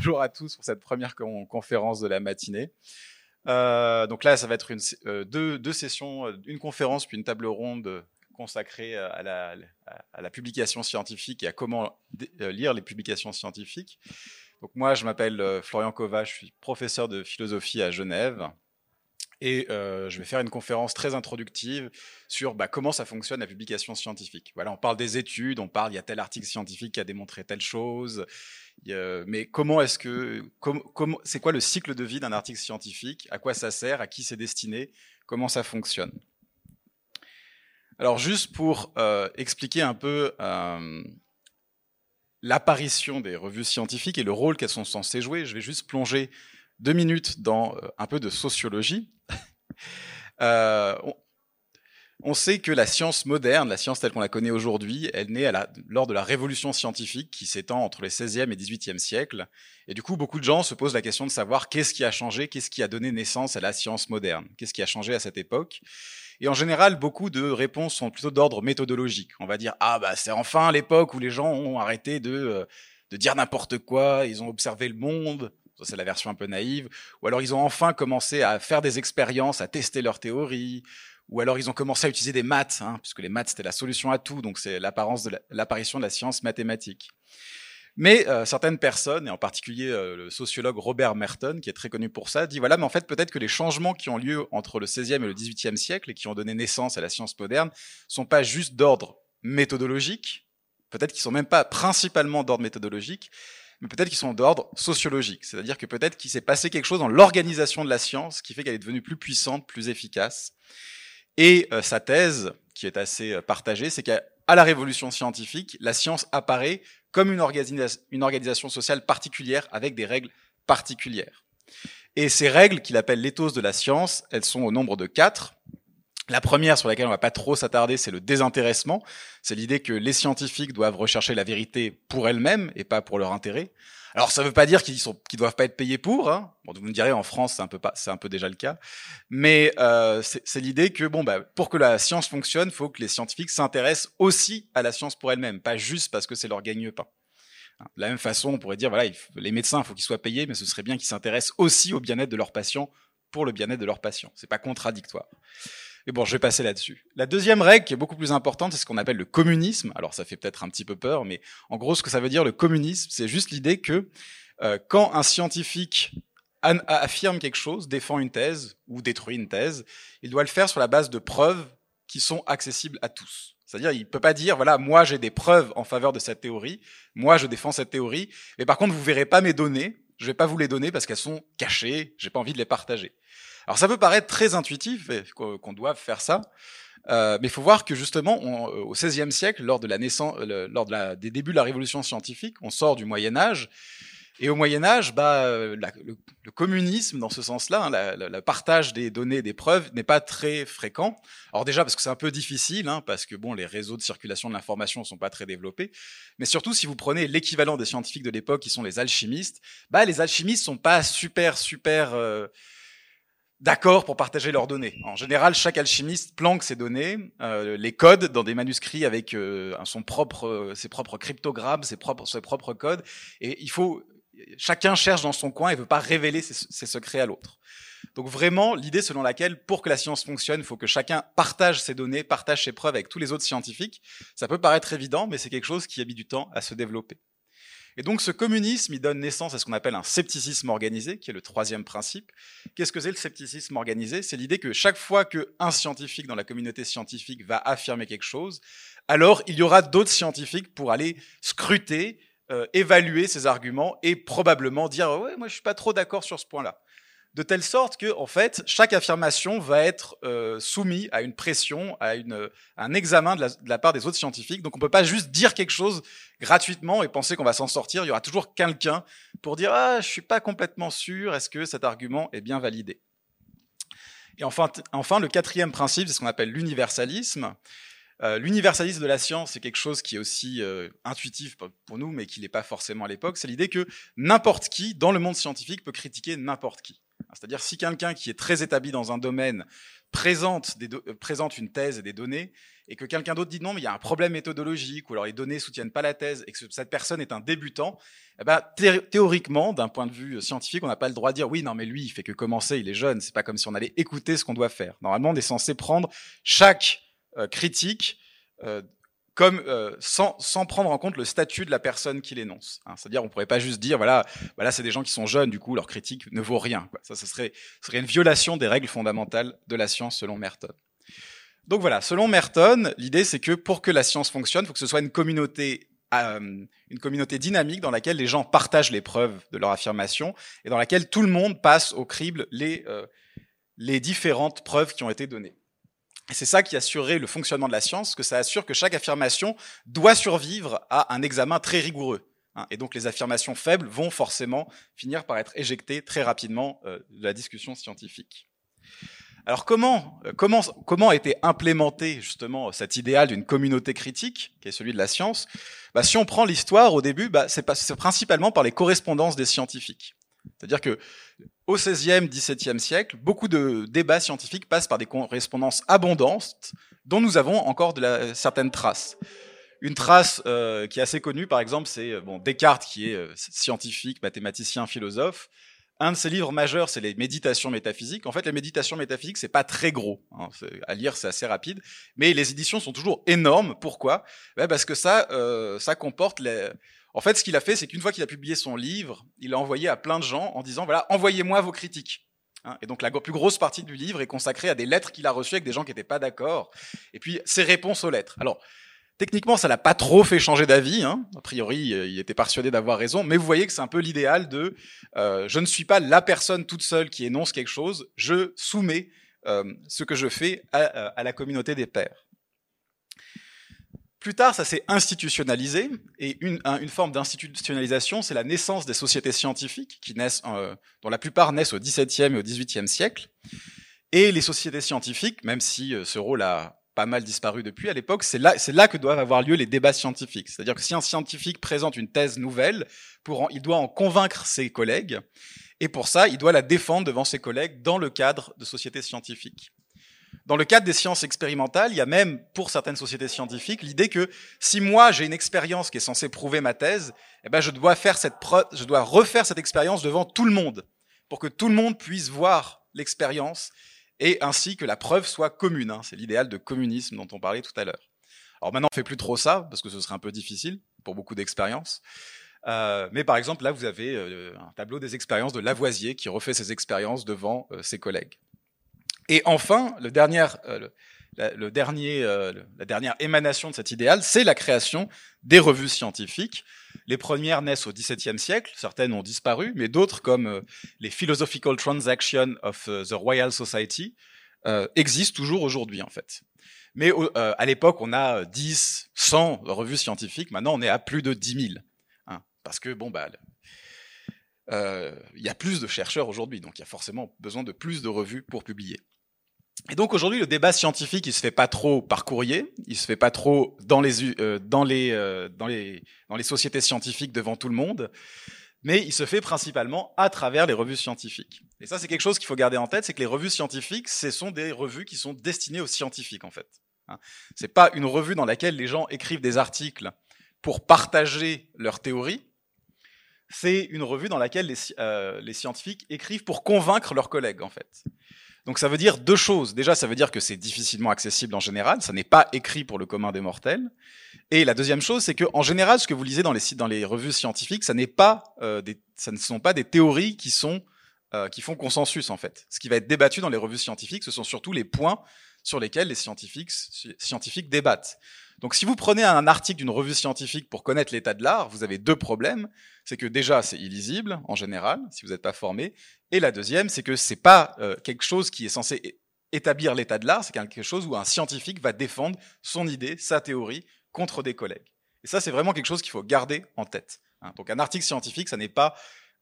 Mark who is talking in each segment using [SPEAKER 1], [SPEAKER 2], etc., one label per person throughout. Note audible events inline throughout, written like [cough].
[SPEAKER 1] bonjour à tous pour cette première conférence de la matinée. Euh, donc là, ça va être une, euh, deux, sessions, euh, une conférence puis une table ronde consacrée à la, à la publication scientifique et à comment lire les publications scientifiques. Donc moi, je m'appelle Florian Kova, je suis professeur de philosophie à Genève. Et je vais faire une conférence très introductive sur bah, comment ça fonctionne la publication scientifique. Voilà, on parle des études, on parle, il y a tel article scientifique qui a démontré telle chose, mais comment est-ce que, c'est quoi le cycle de vie d'un article scientifique? À quoi ça sert? À qui c'est destiné? Comment ça fonctionne? Alors juste pour euh, expliquer un peu euh, l'apparition des revues scientifiques et le rôle qu'elles sont censées jouer, je vais juste plonger deux minutes dans euh, un peu de sociologie. [laughs] On sait que la science moderne, la science telle qu'on la connaît aujourd'hui, elle naît lors de la révolution scientifique qui s'étend entre les 16e et 18e siècles. Et du coup, beaucoup de gens se posent la question de savoir qu'est-ce qui a changé, qu'est-ce qui a donné naissance à la science moderne, qu'est-ce qui a changé à cette époque. Et en général, beaucoup de réponses sont plutôt d'ordre méthodologique. On va dire, ah bah c'est enfin l'époque où les gens ont arrêté de, euh, de dire n'importe quoi, ils ont observé le monde, c'est la version un peu naïve, ou alors ils ont enfin commencé à faire des expériences, à tester leurs théories, ou alors ils ont commencé à utiliser des maths, hein, puisque les maths c'était la solution à tout, donc c'est l'apparence de l'apparition de la science mathématique. Mais euh, certaines personnes, et en particulier euh, le sociologue Robert Merton, qui est très connu pour ça, dit voilà, mais en fait peut-être que les changements qui ont lieu entre le 16e et le 18e siècle et qui ont donné naissance à la science moderne sont pas juste d'ordre méthodologique, peut-être qu'ils sont même pas principalement d'ordre méthodologique, mais peut-être qu'ils sont d'ordre sociologique. C'est-à-dire que peut-être qu'il s'est passé quelque chose dans l'organisation de la science qui fait qu'elle est devenue plus puissante, plus efficace. Et euh, sa thèse, qui est assez euh, partagée, c'est qu'à la révolution scientifique, la science apparaît comme une, une organisation sociale particulière avec des règles particulières. Et ces règles, qu'il appelle l'éthos de la science, elles sont au nombre de quatre. La première sur laquelle on va pas trop s'attarder, c'est le désintéressement. C'est l'idée que les scientifiques doivent rechercher la vérité pour elles-mêmes et pas pour leur intérêt. Alors ça ne veut pas dire qu'ils sont qu'ils doivent pas être payés pour. Hein. Vous me direz en France c'est un peu déjà le cas, mais euh, c'est l'idée que bah pour que la science fonctionne, il faut que les scientifiques s'intéressent aussi à la science pour elle-même, pas juste parce que c'est leur gagne-pain. De la même façon, on pourrait dire les médecins, il faut qu'ils soient payés, mais ce serait bien qu'ils s'intéressent aussi au bien-être de leurs patients pour le bien-être de leurs patients. C'est pas contradictoire. Et bon, je vais passer là-dessus. La deuxième règle, qui est beaucoup plus importante, c'est ce qu'on appelle le communisme. Alors, ça fait peut-être un petit peu peur, mais en gros, ce que ça veut dire le communisme, c'est juste l'idée que euh, quand un scientifique affirme quelque chose, défend une thèse ou détruit une thèse, il doit le faire sur la base de preuves qui sont accessibles à tous. C'est-à-dire, il peut pas dire, voilà, moi j'ai des preuves en faveur de cette théorie, moi je défends cette théorie, mais par contre vous verrez pas mes données, je vais pas vous les donner parce qu'elles sont cachées, j'ai pas envie de les partager. Alors ça peut paraître très intuitif qu'on doit faire ça, euh, mais il faut voir que justement, euh, au XVIe siècle, lors de la naissance, lors des débuts de la révolution scientifique, on sort du Moyen Âge. Et au Moyen Âge, bah, euh, le, communisme, dans ce sens-là, hein, le partage des données, des preuves, n'est pas très fréquent. Alors déjà parce que c'est un peu difficile, hein, parce que bon, les réseaux de circulation de l'information sont pas très développés. Mais surtout, si vous prenez l'équivalent des scientifiques de l'époque, qui sont les alchimistes, bah, les alchimistes sont pas super, super d'accord pour partager leurs données. En général, chaque alchimiste planque ses données, euh, les codes dans des manuscrits avec euh, son propre, euh, ses propres cryptogrammes, ses propres, ses propres codes. Et il faut, chacun cherche dans son coin et veut pas révéler ses, ses secrets à l'autre. Donc vraiment, l'idée selon laquelle pour que la science fonctionne, il faut que chacun partage ses données, partage ses preuves avec tous les autres scientifiques. Ça peut paraître évident, mais c'est quelque chose qui a mis du temps à se développer. Et donc ce communisme, il donne naissance à ce qu'on appelle un scepticisme organisé, qui est le troisième principe. Qu'est-ce que c'est le scepticisme organisé? C'est l'idée que chaque fois qu'un scientifique dans la communauté scientifique va affirmer quelque chose, alors il y aura d'autres scientifiques pour aller scruter, euh, évaluer ces arguments et probablement dire ouais moi je suis pas trop d'accord sur ce point-là de telle sorte que, en fait, chaque affirmation va être euh, soumise à une pression, à, un examen de la, part des autres scientifiques. Donc, on peut pas juste dire quelque chose gratuitement et penser qu'on va s'en sortir. Il y aura toujours quelqu'un pour dire ah, je suis pas complètement sûr. Est-ce que cet argument est bien validé? Et enfin, enfin, le quatrième principe, c'est ce qu'on appelle l'universalisme. Euh, l'universalisme de la science, c'est quelque chose qui est aussi euh, intuitif pour nous, mais qui n'est pas forcément à l'époque. C'est l'idée que n'importe qui, dans le monde scientifique, peut critiquer n'importe qui. C'est-à-dire si quelqu'un qui est très établi dans un domaine présente, des euh, présente une thèse et des données, et que quelqu'un d'autre dit non, mais il y a un problème méthodologique, ou alors les données soutiennent pas la thèse, et que cette personne est un débutant, eh ben, théoriquement, d'un point de vue euh, scientifique, on n'a pas le droit de dire oui, non, mais lui, il fait que commencer, il est jeune, c'est pas comme si on allait écouter ce qu'on doit faire. Normalement, on est censé prendre chaque euh, critique comme sans, sans, prendre en compte le statut de la personne qui l'énonce. Hein. C'est-à-dire, on pourrait pas juste dire voilà, voilà, c'est des gens qui sont jeunes, du coup, leur critique ne vaut rien. Ça, ce serait, serait une violation des règles fondamentales de la science selon Merton. Donc voilà, selon Merton, l'idée c'est que pour que la science fonctionne, il faut que ce soit une communauté, euh, une communauté dynamique dans laquelle les gens partagent les preuves de leur affirmation et dans laquelle tout le monde passe au crible les, euh, les différentes preuves qui ont été données. Et c'est ça qui assurerait le fonctionnement de la science, que ça assure que chaque affirmation doit survivre à un examen très rigoureux. Hein. Et donc les affirmations faibles vont forcément finir par être éjectées très rapidement euh, de la discussion scientifique. Alors comment, euh, comment a été implémenté justement cet idéal d'une communauté critique, qui est celui de la science? Bah, Si on prend l'histoire au début, bah, c'est principalement par les correspondances des scientifiques. C'est-à-dire que au XVIe, XVIIe siècle, beaucoup de débats scientifiques passent par des correspondances abondantes dont nous avons encore certaines traces. Une trace euh, qui est assez connue, par exemple, c'est euh, bon, Descartes, qui est euh, scientifique, mathématicien, philosophe. Un de ses livres majeurs, c'est les méditations métaphysiques. En fait, les méditations métaphysiques, c'est pas très gros. Hein, à lire, c'est assez rapide. Mais les éditions sont toujours énormes. Pourquoi? Ben Parce que ça, ça comporte les, en fait, ce qu'il a fait, c'est qu'une fois qu'il a publié son livre, il l'a envoyé à plein de gens en disant, voilà, envoyez-moi vos critiques. Hein, et donc la plus grosse partie du livre est consacrée à des lettres qu'il a reçues avec des gens qui n'étaient pas d'accord, et puis ses réponses aux lettres. Alors, techniquement, ça l'a pas trop fait changer d'avis. Hein. A priori, euh, il était persuadé d'avoir raison, mais vous voyez que c'est un peu l'idéal de euh, je ne suis pas la personne toute seule qui énonce quelque chose, je soumets euh, ce que je fais à, à la communauté des pairs. Plus tard, ça s'est institutionnalisé, et une, forme d'institutionnalisation, c'est la naissance des sociétés scientifiques, qui naissent, euh, dont la plupart naissent au XVIIe et au XVIIIe siècle. Et les sociétés scientifiques, même si euh, ce rôle a pas mal disparu depuis à l'époque, c'est là, que doivent avoir lieu les débats scientifiques. C'est-à-dire que si un scientifique présente une thèse nouvelle, il doit en convaincre ses collègues, et pour ça, il doit la défendre devant ses collègues dans le cadre de sociétés scientifiques. Dans le cadre des sciences expérimentales, il y a même, pour certaines sociétés scientifiques, l'idée que si moi j'ai une expérience qui est censée prouver ma thèse, eh ben je dois refaire cette expérience devant tout le monde, pour que tout le monde puisse voir l'expérience et ainsi que la preuve soit commune. Hein. C'est l'idéal de communisme dont on parlait tout à l'heure. Alors maintenant, on fait plus trop ça parce que ce serait un peu difficile pour beaucoup d'expériences. Euh, mais par exemple, là, vous avez euh, un tableau des expériences de Lavoisier qui refait ses expériences devant euh, ses collègues. Et enfin, euh, euh, la dernière émanation de cet idéal, c'est la création des revues scientifiques. Les premières naissent au XVIIe siècle, certaines ont disparu, mais d'autres, comme euh, les Philosophical Transactions of the Royal Society, existent toujours aujourd'hui, en fait. Mais à l'époque, on a 10, 100 revues scientifiques. Maintenant, on est à plus de 10 000. Hein, parce que, bon, bah, il y a plus de chercheurs aujourd'hui, donc il y a forcément besoin de plus de revues pour publier. Et donc aujourd'hui, le débat scientifique, il se fait pas trop par courrier, il se fait pas trop dans les euh, dans les euh, dans les dans les sociétés scientifiques devant tout le monde, mais il se fait principalement à travers les revues scientifiques. Et ça, c'est quelque chose qu'il faut garder en tête, c'est que les revues scientifiques, ce sont des revues qui sont destinées aux scientifiques en fait. Hein. C'est pas une revue dans laquelle les gens écrivent des articles pour partager leurs théories. C'est une revue dans laquelle les, euh, les scientifiques écrivent pour convaincre leurs collègues en fait. Donc ça veut dire deux choses. Déjà, ça veut dire que c'est difficilement accessible en général, ça n'est pas écrit pour le commun des mortels. Et la deuxième chose, c'est que en général, ce que vous lisez dans les revues scientifiques, ça n'est pas euh, des, ça ne sont pas des théories qui sont euh, qui font consensus en fait. Ce qui va être débattu dans les revues scientifiques, ce sont surtout les points sur lesquels les scientifiques, débattent. Donc si vous prenez un article d'une revue scientifique pour connaître l'état de l'art, vous avez deux problèmes. C'est que déjà, c'est illisible en général, si vous n'êtes pas formé. Et la deuxième, c'est que c'est pas euh, quelque chose qui est censé établir l'état de l'art, c'est quelque chose où un scientifique va défendre son idée, sa théorie, contre des collègues. Et ça, c'est vraiment quelque chose qu'il faut garder en tête. Hein. Donc un article scientifique, ça n'est pas,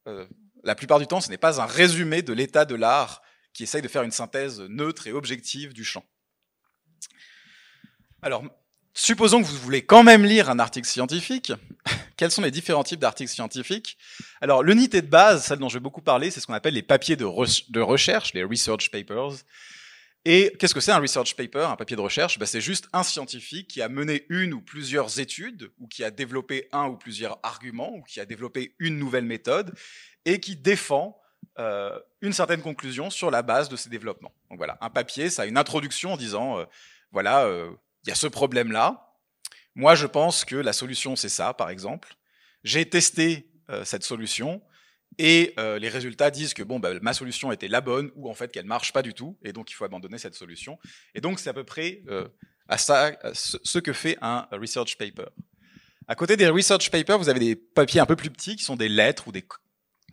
[SPEAKER 1] euh, la plupart du temps, ce n'est pas un résumé de l'état de l'art qui essaye de faire une synthèse neutre et objective du champ. Alors, supposons que vous voulez quand même lire un article scientifique, [laughs] quels sont les différents types d'articles scientifiques? Alors, l'unité de base, celle dont je vais beaucoup parler, c'est ce qu'on appelle les papiers de, recherche, les research papers. Et qu'est-ce que c'est un research paper, un papier de recherche? Ben, C'est juste un scientifique qui a mené une ou plusieurs études, ou qui a développé un ou plusieurs arguments, ou qui a développé une nouvelle méthode, et qui défend euh, une certaine conclusion sur la base de ces développements. Donc voilà, un papier, ça a une introduction en disant, euh, voilà, euh, il y a ce problème-là, moi, je pense que la solution, c'est ça, par exemple. J'ai testé cette solution et les résultats disent que bon, bah, ma solution était la bonne ou en fait qu'elle marche pas du tout et donc il faut abandonner cette solution. Et donc c'est à peu près à ça ce que fait un research paper. À côté des research papers, vous avez des papiers un peu plus petits qui sont des lettres ou des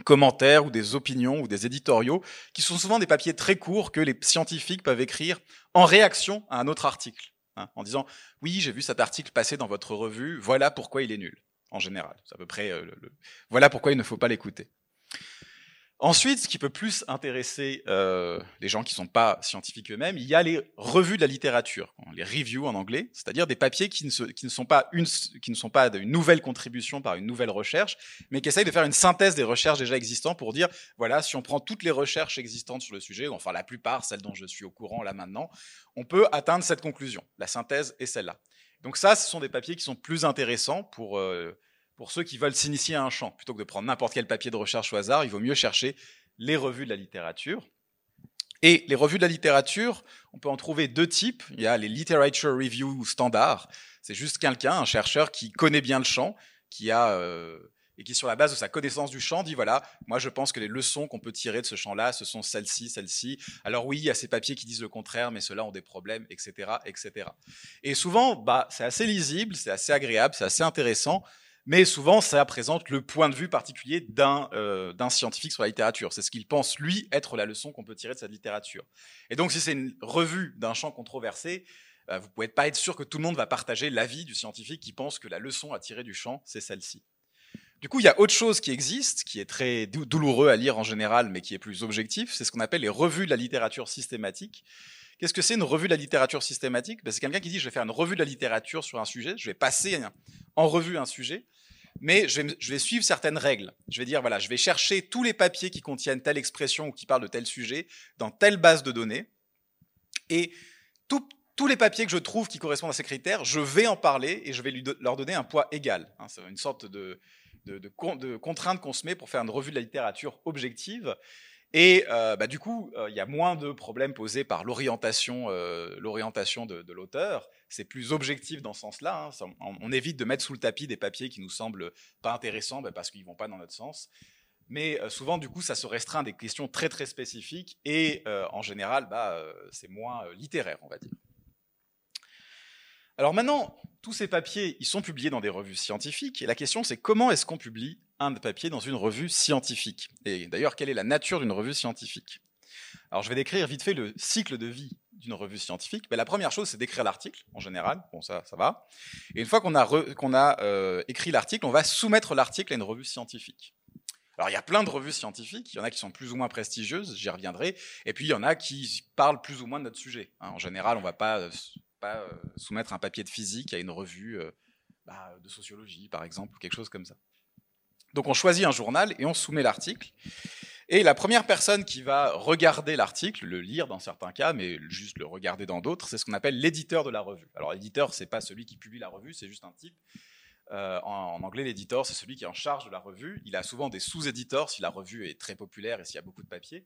[SPEAKER 1] commentaires ou des opinions ou des éditoriaux qui sont souvent des papiers très courts que les scientifiques peuvent écrire en réaction à un autre article. Hein, en disant oui, j'ai vu cet article passer dans votre revue, voilà pourquoi il est nul, en général. À peu près euh, voilà pourquoi il ne faut pas l'écouter. Ensuite, ce qui peut plus intéresser euh, les gens qui ne sont pas scientifiques eux-mêmes, il y a les revues de la littérature, les reviews en anglais, c'est-à-dire des papiers qui ne, sont pas une nouvelle contribution par une nouvelle recherche, mais qui essayent de faire une synthèse des recherches déjà existantes pour dire, voilà, si on prend toutes les recherches existantes sur le sujet, enfin la plupart, celles dont je suis au courant là maintenant, on peut atteindre cette conclusion. La synthèse est celle-là. Donc ça, ce sont des papiers qui sont plus intéressants pour euh, pour ceux qui veulent s'initier à un champ. Plutôt que de prendre n'importe quel papier de recherche au hasard, il vaut mieux chercher les revues de la littérature. Et les revues de la littérature, on peut en trouver deux types. Il y a les literature review standards. C'est juste quelqu'un, un chercheur qui connaît bien le champ, qui a euh, et qui sur la base de sa connaissance du champ dit voilà, moi je pense que les leçons qu'on peut tirer de ce champ-là, ce sont celles-ci, celles-ci. Alors oui, il y a ces papiers qui disent le contraire, mais ceux-là ont des problèmes, etc., etc. Et souvent, bah, c'est assez lisible, c'est assez agréable, c'est assez intéressant mais souvent ça présente le point de vue particulier d'un euh, scientifique sur la littérature. C'est ce qu'il pense, lui, être la leçon qu'on peut tirer de cette littérature. Et donc si c'est une revue d'un champ controversé, euh, vous pouvez pas être sûr que tout le monde va partager l'avis du scientifique qui pense que la leçon à tirer du champ, c'est celle-ci. Du coup, il y a autre chose qui existe, qui est très douloureux à lire en général, mais qui est plus objectif, c'est ce qu'on appelle les revues de la littérature systématique. Qu'est-ce que c'est une revue de la littérature systématique? Ben, C'est quelqu'un qui dit je vais faire une revue de la littérature sur un sujet, je vais passer en revue un sujet, mais je vais, suivre certaines règles. Je vais dire, voilà, je vais chercher tous les papiers qui contiennent telle expression ou qui parlent de tel sujet dans telle base de données. Et tous les papiers que je trouve qui correspondent à ces critères, je vais en parler et je vais leur donner un poids égal. Hein. c'est une sorte de, de contrainte qu'on se met pour faire une revue de la littérature objective. Et euh, bah, du coup, euh, il y a moins de problèmes posés par l'orientation, euh, l'orientation de, l'auteur. C'est plus objectif dans ce sens-là. Hein. On, évite de mettre sous le tapis des papiers qui nous semblent pas intéressants bah, parce qu'ils vont pas dans notre sens. Mais souvent, du coup, ça se restreint à des questions très très spécifiques et en général, bah, c'est moins littéraire, on va dire. Alors maintenant, tous ces papiers, ils sont publiés dans des revues scientifiques, et la question c'est comment est-ce qu'on publie un papier dans une revue scientifique? Et d'ailleurs, quelle est la nature d'une revue scientifique? Alors je vais décrire vite fait le cycle de vie d'une revue scientifique. Mais la première chose, c'est d'écrire l'article, en général, bon ça, ça va. Et une fois qu'on a, euh, écrit l'article, on va soumettre l'article à une revue scientifique. Alors il y a plein de revues scientifiques, il y en a qui sont plus ou moins prestigieuses, j'y reviendrai, et puis il y en a qui parlent plus ou moins de notre sujet. Hein. En général, on ne va pas euh, soumettre un papier de physique à une revue euh, bah, de sociologie, par exemple, ou quelque chose comme ça. Donc on choisit un journal et on soumet l'article. Et la première personne qui va regarder l'article, le lire dans certains cas, mais juste le regarder dans d'autres, c'est ce qu'on appelle l'éditeur de la revue. Alors l'éditeur, c'est pas celui qui publie la revue, c'est juste un type. Euh, en, anglais, l'éditeur, c'est celui qui est en charge de la revue. Il a souvent des sous-éditeurs si la revue est très populaire et s'il y a beaucoup de papier.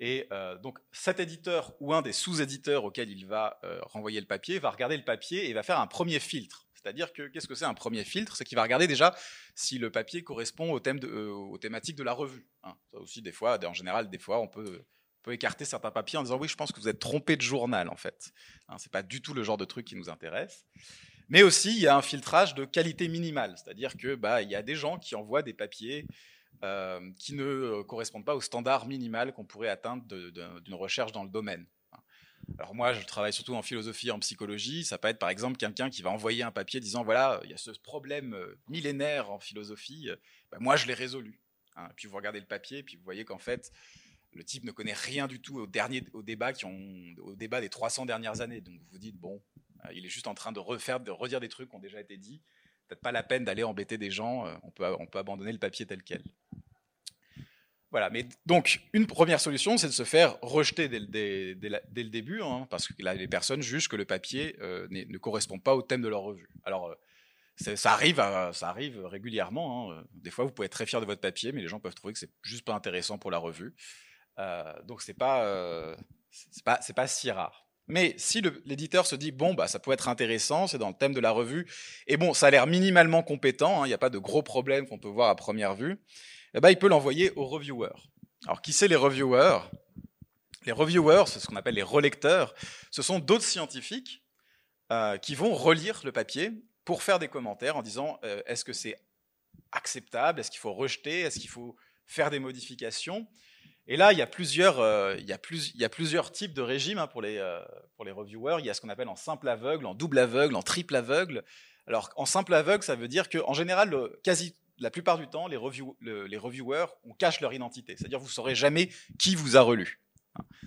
[SPEAKER 1] Et euh, donc cet éditeur ou un des sous-éditeurs auxquels il va euh, renvoyer le papier va regarder le papier et va faire un premier filtre. C'est-à-dire que qu'est-ce que c'est un premier filtre? C'est qu'il va regarder déjà si le papier correspond au thème euh, aux thématiques de la revue. Hein. Ça aussi, des fois, en général, des fois, on peut, peut, écarter certains papiers en disant oui, je pense que vous êtes trompé de journal en fait. Hein, c'est pas du tout le genre de truc qui nous intéresse. Mais aussi, il y a un filtrage de qualité minimale, c'est-à-dire que bah il y a des gens qui envoient des papiers euh, qui ne euh, correspondent pas au standard minimal qu'on pourrait atteindre d'une recherche dans le domaine. Alors moi, je travaille surtout en philosophie et en psychologie. Ça peut être par exemple quelqu'un qui va envoyer un papier disant voilà, il y a ce problème euh, millénaire en philosophie. Ben, moi, je l'ai résolu. Hein. Puis vous regardez le papier, puis vous voyez qu'en fait, le type ne connaît rien du tout au dernier, au débat des 300 dernières années. Donc vous vous dites bon, il est juste en train de refaire, de redire des trucs qui ont déjà été dits. peut-être pas la peine d'aller embêter des gens, on peut abandonner le papier tel quel. Voilà, mais donc une première solution, c'est de se faire rejeter dès, le début, hein, parce que les personnes jugent que le papier euh, ne correspond pas au thème de leur revue. Alors, euh, ça arrive, ça arrive régulièrement. Hein. Des fois, vous pouvez être très fier de votre papier, mais les gens peuvent trouver que c'est juste pas intéressant pour la revue. Euh, donc, c'est pas, pas, pas si rare. Mais si l'éditeur se dit bon bah ça peut être intéressant, c'est dans le thème de la revue, et bon ça a l'air minimalement compétent, hein, il n'y a pas de gros problèmes qu'on peut voir à première vue, eh ben, il peut l'envoyer aux reviewers. Alors, qui c'est les reviewers? Les reviewers, c'est ce qu'on appelle les relecteurs. Ce sont d'autres scientifiques euh, qui vont relire le papier pour faire des commentaires en disant euh, est-ce que c'est acceptable? Est-ce qu'il faut rejeter? Est-ce qu'il faut faire des modifications? Et là, il y, a plusieurs, euh, il, y a plusieurs types de régimes hein, pour, les, pour les reviewers. Il y a ce qu'on appelle en simple aveugle, en double aveugle, en triple aveugle. Alors, en simple aveugle, ça veut dire qu'en général, le, quasi la plupart du temps, les, reviewers, on cache leur identité. C'est-à-dire, vous ne saurez jamais qui vous a relu.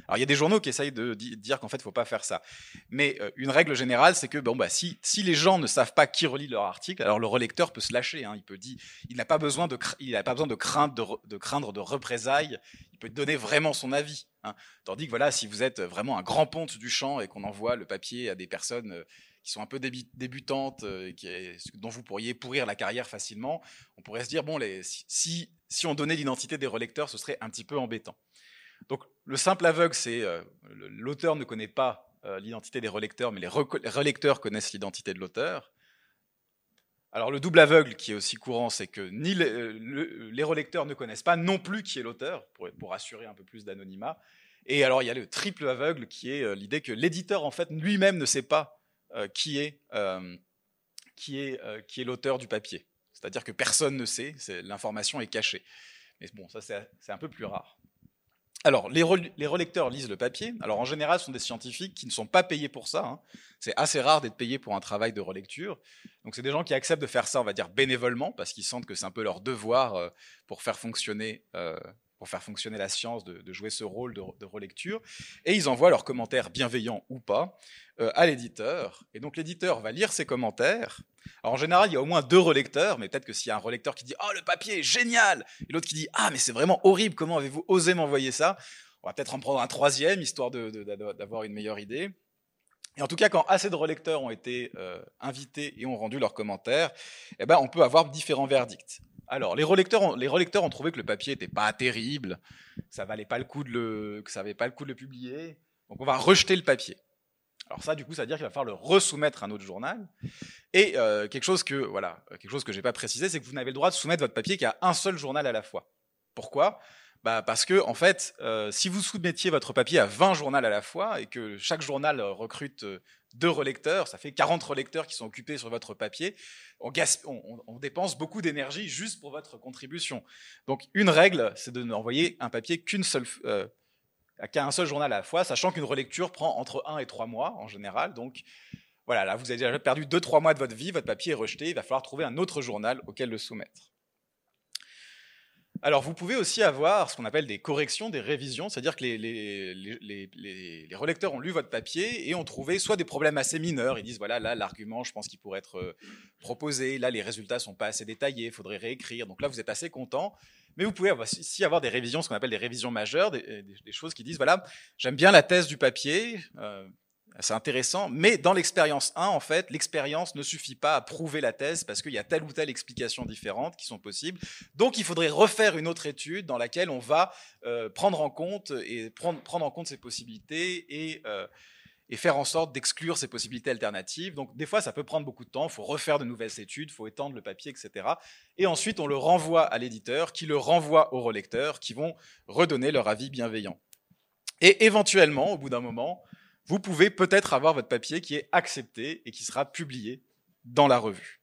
[SPEAKER 1] Alors, il y a des journaux qui essayent de dire qu'en fait, il ne faut pas faire ça. Mais euh, une règle générale, c'est que bon, bah, si, les gens ne savent pas qui relit leur article, alors le relecteur peut se lâcher. Hein. il peut dire, il n'a pas besoin de, il pas besoin de craindre de, craindre de représailles. Il peut donner vraiment son avis. Hein. Tandis que voilà, si vous êtes vraiment un grand ponte du champ et qu'on envoie le papier à des personnes euh, qui sont un peu débutantes, euh, qui dont vous pourriez pourrir la carrière facilement, on pourrait se dire, bon, si, on donnait l'identité des relecteurs, ce serait un petit peu embêtant. Donc le simple aveugle, c'est euh, l'auteur ne connaît pas euh, l'identité des relecteurs, mais les, relecteurs connaissent l'identité de l'auteur. Alors le double aveugle qui est aussi courant, c'est que ni les, relecteurs ne connaissent pas non plus qui est l'auteur, pour, assurer un peu plus d'anonymat. Et alors il y a le triple aveugle qui est l'idée que l'éditeur en fait lui-même ne sait pas euh, qui est, euh, qui est, euh, qui est l'auteur du papier. C'est-à-dire que personne ne sait, l'information est cachée. Mais bon, ça c'est un peu plus rare. Alors, les, les, relecteurs lisent le papier. Alors, en général, ce sont des scientifiques qui ne sont pas payés pour ça. Hein. C'est assez rare d'être payé pour un travail de relecture. Donc, c'est des gens qui acceptent de faire ça, on va dire, bénévolement, parce qu'ils sentent que c'est un peu leur devoir pour faire fonctionner pour faire fonctionner la science, de, jouer ce rôle de, relecture, et ils envoient leurs commentaires bienveillants ou pas euh, à l'éditeur. Et donc l'éditeur va lire ces commentaires. Alors en général, il y a au moins deux relecteurs, mais peut-être que s'il y a un relecteur qui dit ⁇ Oh, le papier est génial !⁇ et l'autre qui dit ⁇ Ah, mais c'est vraiment horrible, comment avez-vous osé m'envoyer ça ?⁇ On va peut-être en prendre un troisième, histoire d'avoir une meilleure idée. Et en tout cas, quand assez de relecteurs ont été euh, invités et ont rendu leurs commentaires, eh ben, on peut avoir différents verdicts. Alors, les relecteurs, ont, trouvé que le papier n'était pas terrible, que ça valait pas le coup de le, que ça valait pas le coup de le publier. Donc, on va rejeter le papier. Alors ça, du coup, ça veut dire qu'il va falloir le resoumettre à un autre journal. Et euh, quelque chose que voilà, quelque chose que pas précisé, c'est que vous n'avez le droit de soumettre votre papier qu'à un seul journal à la fois. Pourquoi? Bah parce que en fait, euh, si vous soumettiez votre papier à 20 journaux à la fois et que chaque journal recrute euh, deux relecteurs, ça fait 40 relecteurs qui sont occupés sur votre papier, on, dépense beaucoup d'énergie juste pour votre contribution. Donc une règle, c'est de n'envoyer un papier euh, qu'à un seul journal à la fois, sachant qu'une relecture prend entre 1 et 3 mois en général. Donc voilà, là vous avez déjà perdu 2-3 mois de votre vie, votre papier est rejeté, il va falloir trouver un autre journal auquel le soumettre. Alors, vous pouvez aussi avoir ce qu'on appelle des corrections, des révisions, c'est-à-dire que les, les, relecteurs ont lu votre papier et ont trouvé soit des problèmes assez mineurs, ils disent voilà, là, l'argument, je pense qu'il pourrait être euh, proposé, là, les résultats sont pas assez détaillés, il faudrait réécrire, donc là, vous êtes assez content. Mais vous pouvez aussi avoir des révisions, ce qu'on appelle des révisions majeures, des, choses qui disent voilà, j'aime bien la thèse du papier, euh, c'est intéressant, mais dans l'expérience 1, en fait, l'expérience ne suffit pas à prouver la thèse parce qu'il y a telle ou telle explication différente qui sont possibles. Donc, il faudrait refaire une autre étude dans laquelle on va euh, prendre en compte et prendre, prendre en compte ces possibilités et, euh, et faire en sorte d'exclure ces possibilités alternatives. Donc, des fois, ça peut prendre beaucoup de temps. Il faut refaire de nouvelles études, il faut étendre le papier, etc. Et ensuite, on le renvoie à l'éditeur, qui le renvoie aux relecteurs, qui vont redonner leur avis bienveillant. Et éventuellement, au bout d'un moment, vous pouvez peut-être avoir votre papier qui est accepté et qui sera publié dans la revue.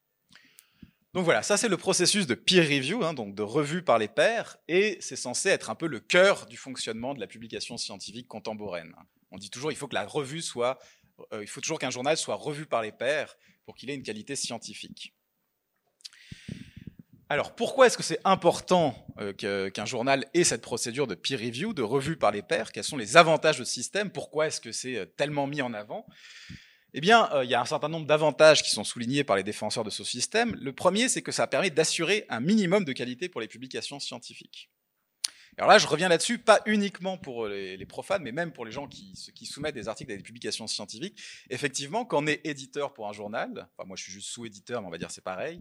[SPEAKER 1] Donc voilà, ça c'est le processus de peer review, hein, donc de revue par les pairs, et c'est censé être un peu le cœur du fonctionnement de la publication scientifique contemporaine. On dit toujours il faut que la revue soit, euh, il faut toujours qu'un journal soit revu par les pairs pour qu'il ait une qualité scientifique. Alors, pourquoi est-ce que c'est important euh, qu'un journal ait cette procédure de peer review, de revue par les pairs? Quels sont les avantages de ce système? Pourquoi est-ce que c'est euh, tellement mis en avant? Eh bien, euh, il y a un certain nombre d'avantages qui sont soulignés par les défenseurs de ce système. Le premier, c'est que ça permet d'assurer un minimum de qualité pour les publications scientifiques. Alors là, je reviens là-dessus, pas uniquement pour les, profanes, mais même pour les gens qui, soumettent des articles à des publications scientifiques. Effectivement, quand on est éditeur pour un journal, moi je suis juste sous-éditeur, mais on va dire c'est pareil,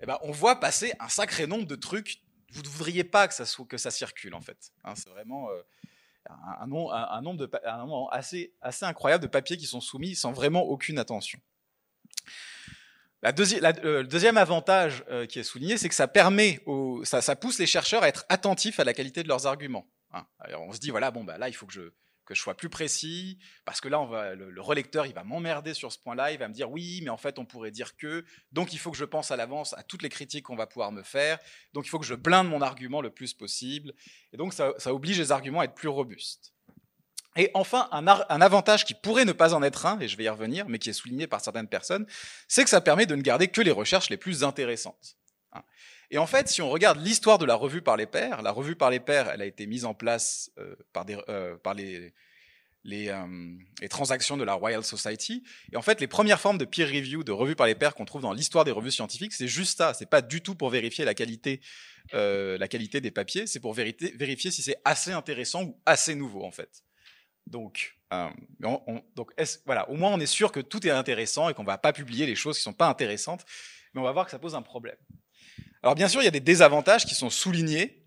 [SPEAKER 1] eh ben, on voit passer un sacré nombre de trucs. Vous ne voudriez pas que ça, circule, en fait. Hein, c'est vraiment euh, un, nombre, assez incroyable de papiers qui sont soumis sans vraiment aucune attention. La le deuxième avantage euh, qui est souligné, c'est que ça permet, ça, pousse les chercheurs à être attentifs à la qualité de leurs arguments. Hein. On se dit voilà bon bah là il faut que je que sois plus précis parce que là on va le, relecteur il va m'emmerder sur ce point-là, il va me dire oui mais en fait on pourrait dire que donc il faut que je pense à l'avance à toutes les critiques qu'on va pouvoir me faire donc il faut que je blinde mon argument le plus possible et donc ça oblige les arguments à être plus robustes. Et enfin, un, avantage qui pourrait ne pas en être un, et je vais y revenir, mais qui est souligné par certaines personnes, c'est que ça permet de ne garder que les recherches les plus intéressantes. Hein. Et en fait, si on regarde l'histoire de la revue par les pairs, la revue par les pairs, elle a été mise en place euh, par, euh, euh, les, transactions de la Royal Society. Et en fait, les premières formes de peer review, de revue par les pairs qu'on trouve dans l'histoire des revues scientifiques, c'est juste ça. C'est pas du tout pour vérifier la qualité des papiers, c'est pour vérifier si c'est assez intéressant ou assez nouveau, en fait. Donc, euh, voilà, au moins on est sûr que tout est intéressant et qu'on ne va pas publier les choses qui ne sont pas intéressantes, mais on va voir que ça pose un problème. Alors bien sûr, il y a des désavantages qui sont soulignés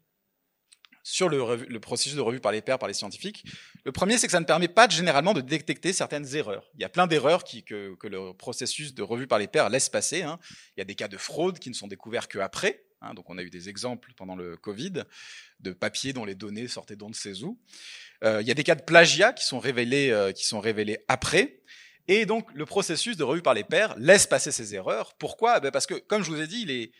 [SPEAKER 1] sur le, processus de revue par les pairs, par les scientifiques. Le premier, c'est que ça ne permet pas généralement de détecter certaines erreurs. Il y a plein d'erreurs que, que, le processus de revue par les pairs laisse passer. Hein. Il y a des cas de fraude qui ne sont découverts qu'après. Hein. Donc on a eu des exemples pendant le Covid de papiers dont les données sortaient d'on ne sait où. Euh, il y a des cas de plagiat qui sont révélés, euh, qui sont révélés après. Et donc, le processus de revue par les pairs laisse passer ces erreurs. Pourquoi? Ben Parce que, comme je vous ai dit, les,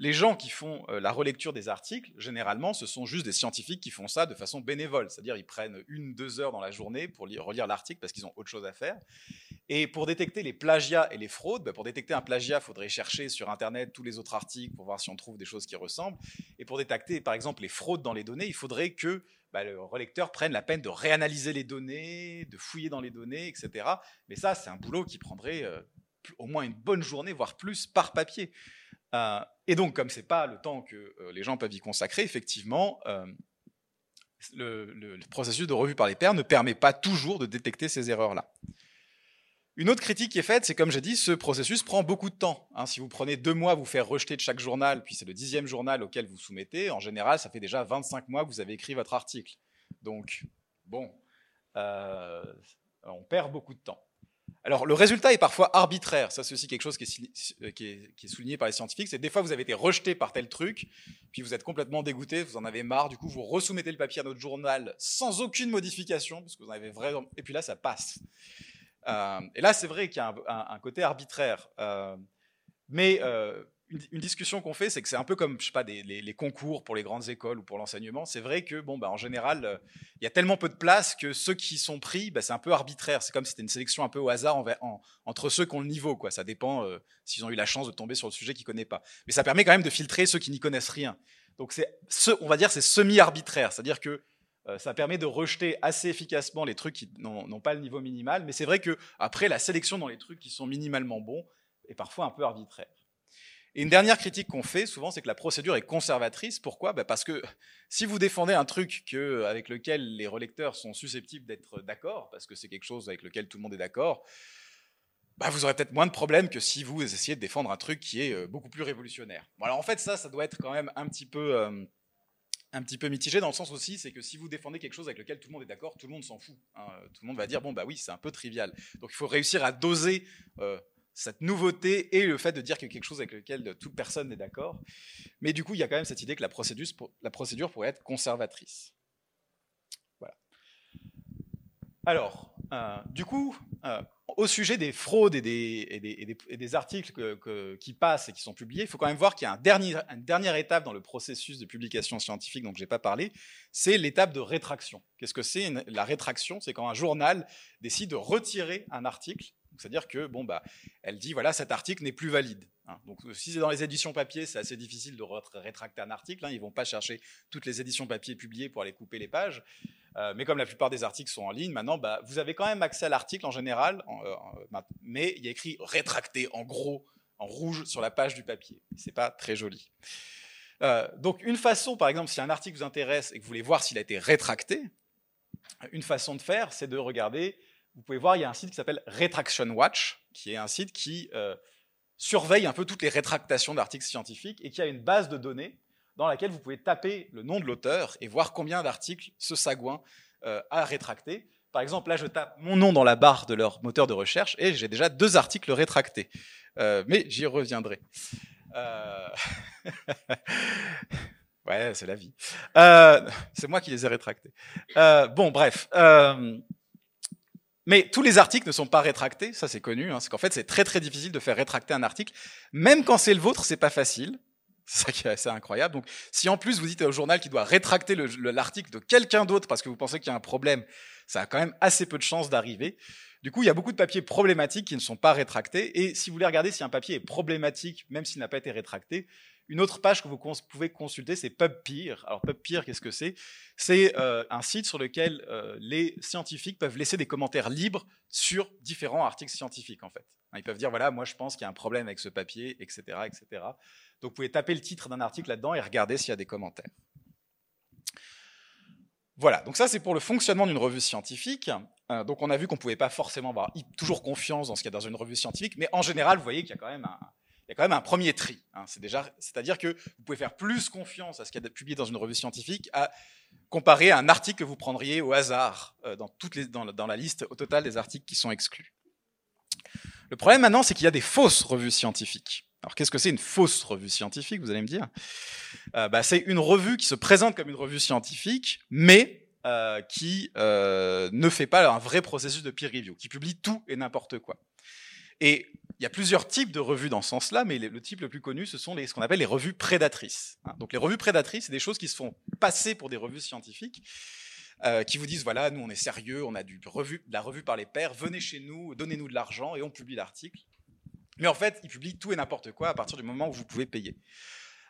[SPEAKER 1] les gens qui font euh, la relecture des articles, généralement, ce sont juste des scientifiques qui font ça de façon bénévole. C'est-à-dire, ils prennent une, deux heures dans la journée pour relire l'article parce qu'ils ont autre chose à faire. Et pour détecter les plagiats et les fraudes, ben, pour détecter un plagiat, il faudrait chercher sur Internet tous les autres articles pour voir si on trouve des choses qui ressemblent. Et pour détecter, par exemple, les fraudes dans les données, il faudrait que bah, le relecteur prenne la peine de réanalyser les données, de fouiller dans les données, etc. Mais ça, c'est un boulot qui prendrait euh, au moins une bonne journée, voire plus, par papier. Euh, et donc, comme c'est pas le temps que euh, les gens peuvent y consacrer, effectivement, le, processus de revue par les pairs ne permet pas toujours de détecter ces erreurs-là. Une autre critique qui est faite, c'est comme j'ai dit, ce processus prend beaucoup de temps. Hein. si vous prenez deux mois à vous faire rejeter de chaque journal, puis c'est le dixième journal auquel vous soumettez, en général, ça fait déjà 25 mois que vous avez écrit votre article. Donc, bon, euh, on perd beaucoup de temps. Alors, le résultat est parfois arbitraire. Ça, c'est aussi quelque chose qui est, souligné par les scientifiques. C'est des fois, vous avez été rejeté par tel truc, puis vous êtes complètement dégoûté, vous en avez marre. Du coup, vous resoumettez le papier à notre journal sans aucune modification, parce que vous en avez vraiment. Et puis là, ça passe. Euh, et là, c'est vrai qu'il y a un, côté arbitraire. Euh, mais euh, une, discussion qu'on fait, c'est que c'est un peu comme, je sais pas, les, concours pour les grandes écoles ou pour l'enseignement. C'est vrai que, bon, bah, en général, il y a tellement peu de place que ceux qui sont pris, bah, c'est un peu arbitraire. C'est comme si c'était une sélection un peu au hasard entre ceux qui ont le niveau. Quoi. Ça dépend s'ils ont eu la chance de tomber sur le sujet qu'ils connaissent pas. Mais ça permet quand même de filtrer ceux qui n'y connaissent rien. Donc on va dire, c'est semi-arbitraire. C'est-à-dire que ça permet de rejeter assez efficacement les trucs qui n'ont pas le niveau minimal, mais c'est vrai que après la sélection dans les trucs qui sont minimalement bons est parfois un peu arbitraire. Et une dernière critique qu'on fait souvent, c'est que la procédure est conservatrice. Pourquoi? Bah, Parce que si vous défendez un truc avec lequel les relecteurs sont susceptibles d'être d'accord, parce que c'est quelque chose avec lequel tout le monde est d'accord, bah, vous aurez peut-être moins de problèmes que si vous essayez de défendre un truc qui est euh, beaucoup plus révolutionnaire. En fait, ça, ça doit être quand même un petit peu... Euh, un petit peu mitigé dans le sens aussi, c'est que si vous défendez quelque chose avec lequel tout le monde est d'accord, tout le monde s'en fout. Hein. Tout le monde va dire bon bah oui, c'est un peu trivial. Donc il faut réussir à doser euh, cette nouveauté et le fait de dire a quelque chose avec lequel toute personne n'est d'accord. Mais du coup, il y a quand même cette idée que la procédure, la procédure pourrait être conservatrice. Voilà. Alors, euh, du coup, euh, au sujet des fraudes et des, articles qui passent et qui sont publiés, il faut quand même voir qu'il y a une dernière étape dans le processus de publication scientifique dont je n'ai pas parlé, c'est l'étape de rétraction. Qu'est-ce que c'est La rétraction, c'est quand un journal décide de retirer un article, c'est-à-dire que bon bah, elle dit voilà cet article n'est plus valide. Hein. Donc, si c'est dans les éditions papier, c'est assez difficile de rétracter un article. Hein. Ils vont pas chercher toutes les éditions papier publiées pour aller couper les pages. Euh, mais comme la plupart des articles sont en ligne, maintenant, bah, vous avez quand même accès à l'article en général, euh, mais il y a écrit rétracté en gros, en rouge sur la page du papier. C'est pas très joli. Euh, donc, une façon, par exemple, si un article vous intéresse et que vous voulez voir s'il a été rétracté, une façon de faire, c'est de regarder. Vous pouvez voir, il y a un site qui s'appelle Retraction Watch, qui est un site qui surveille un peu toutes les rétractations d'articles scientifiques et qui a une base de données dans laquelle vous pouvez taper le nom de l'auteur et voir combien d'articles ce sagouin euh, a rétracté. Par exemple, là, je tape mon nom dans la barre de leur moteur de recherche et j'ai déjà deux articles rétractés. Euh, mais j'y reviendrai. Euh, [laughs] ouais, c'est la vie. c'est moi qui les ai rétractés. bon, bref. Mais tous les articles ne sont pas rétractés, ça c'est connu. Hein. c'est qu'en fait c'est très très difficile de faire rétracter un article, même quand c'est le vôtre, c'est pas facile. C'est ça qui est assez incroyable. Donc, si en plus vous dites au journal qu'il doit rétracter l'article de quelqu'un d'autre parce que vous pensez qu'il y a un problème, ça a quand même assez peu de chances d'arriver. Du coup, il y a beaucoup de papiers problématiques qui ne sont pas rétractés. Et si vous voulez regarder si un papier est problématique, même s'il n'a pas été rétracté, une autre page que vous pouvez consulter, c'est PubPeer. Alors PubPeer, qu'est-ce que c'est? C'est euh, un site sur lequel euh, les scientifiques peuvent laisser des commentaires libres sur différents articles scientifiques, en fait. Ils peuvent dire, voilà, moi je pense qu'il y a un problème avec ce papier, etc., etc. Donc vous pouvez taper le titre d'un article là-dedans et regarder s'il y a des commentaires. Voilà, donc ça c'est pour le fonctionnement d'une revue scientifique. Euh, donc on a vu qu'on ne pouvait pas forcément avoir toujours confiance dans ce qu'il y a dans une revue scientifique, mais en général, vous voyez qu'il y a quand même un, quand même un premier tri. Hein. C'est-à-dire que vous pouvez faire plus confiance à ce qu'il y a publié dans une revue scientifique à comparer à un article que vous prendriez au hasard euh, dans, la liste au total des articles qui sont exclus. Le problème maintenant, c'est qu'il y a des fausses revues scientifiques. Alors qu'est-ce que c'est une fausse revue scientifique, vous allez me dire? Euh, bah, C'est une revue qui se présente comme une revue scientifique, mais euh, qui ne fait pas un vrai processus de peer review, qui publie tout et n'importe quoi. Et il y a plusieurs types de revues dans ce sens-là, mais le type le plus connu, ce sont ce qu'on appelle les revues prédatrices. Hein. Donc les revues prédatrices, c'est des choses qui se font passer pour des revues scientifiques, euh, qui vous disent voilà, nous on est sérieux, on a de la revue par les pairs, venez chez nous, donnez-nous de l'argent et on publie l'article. Mais en fait, ils publient tout et n'importe quoi à partir du moment où vous pouvez payer.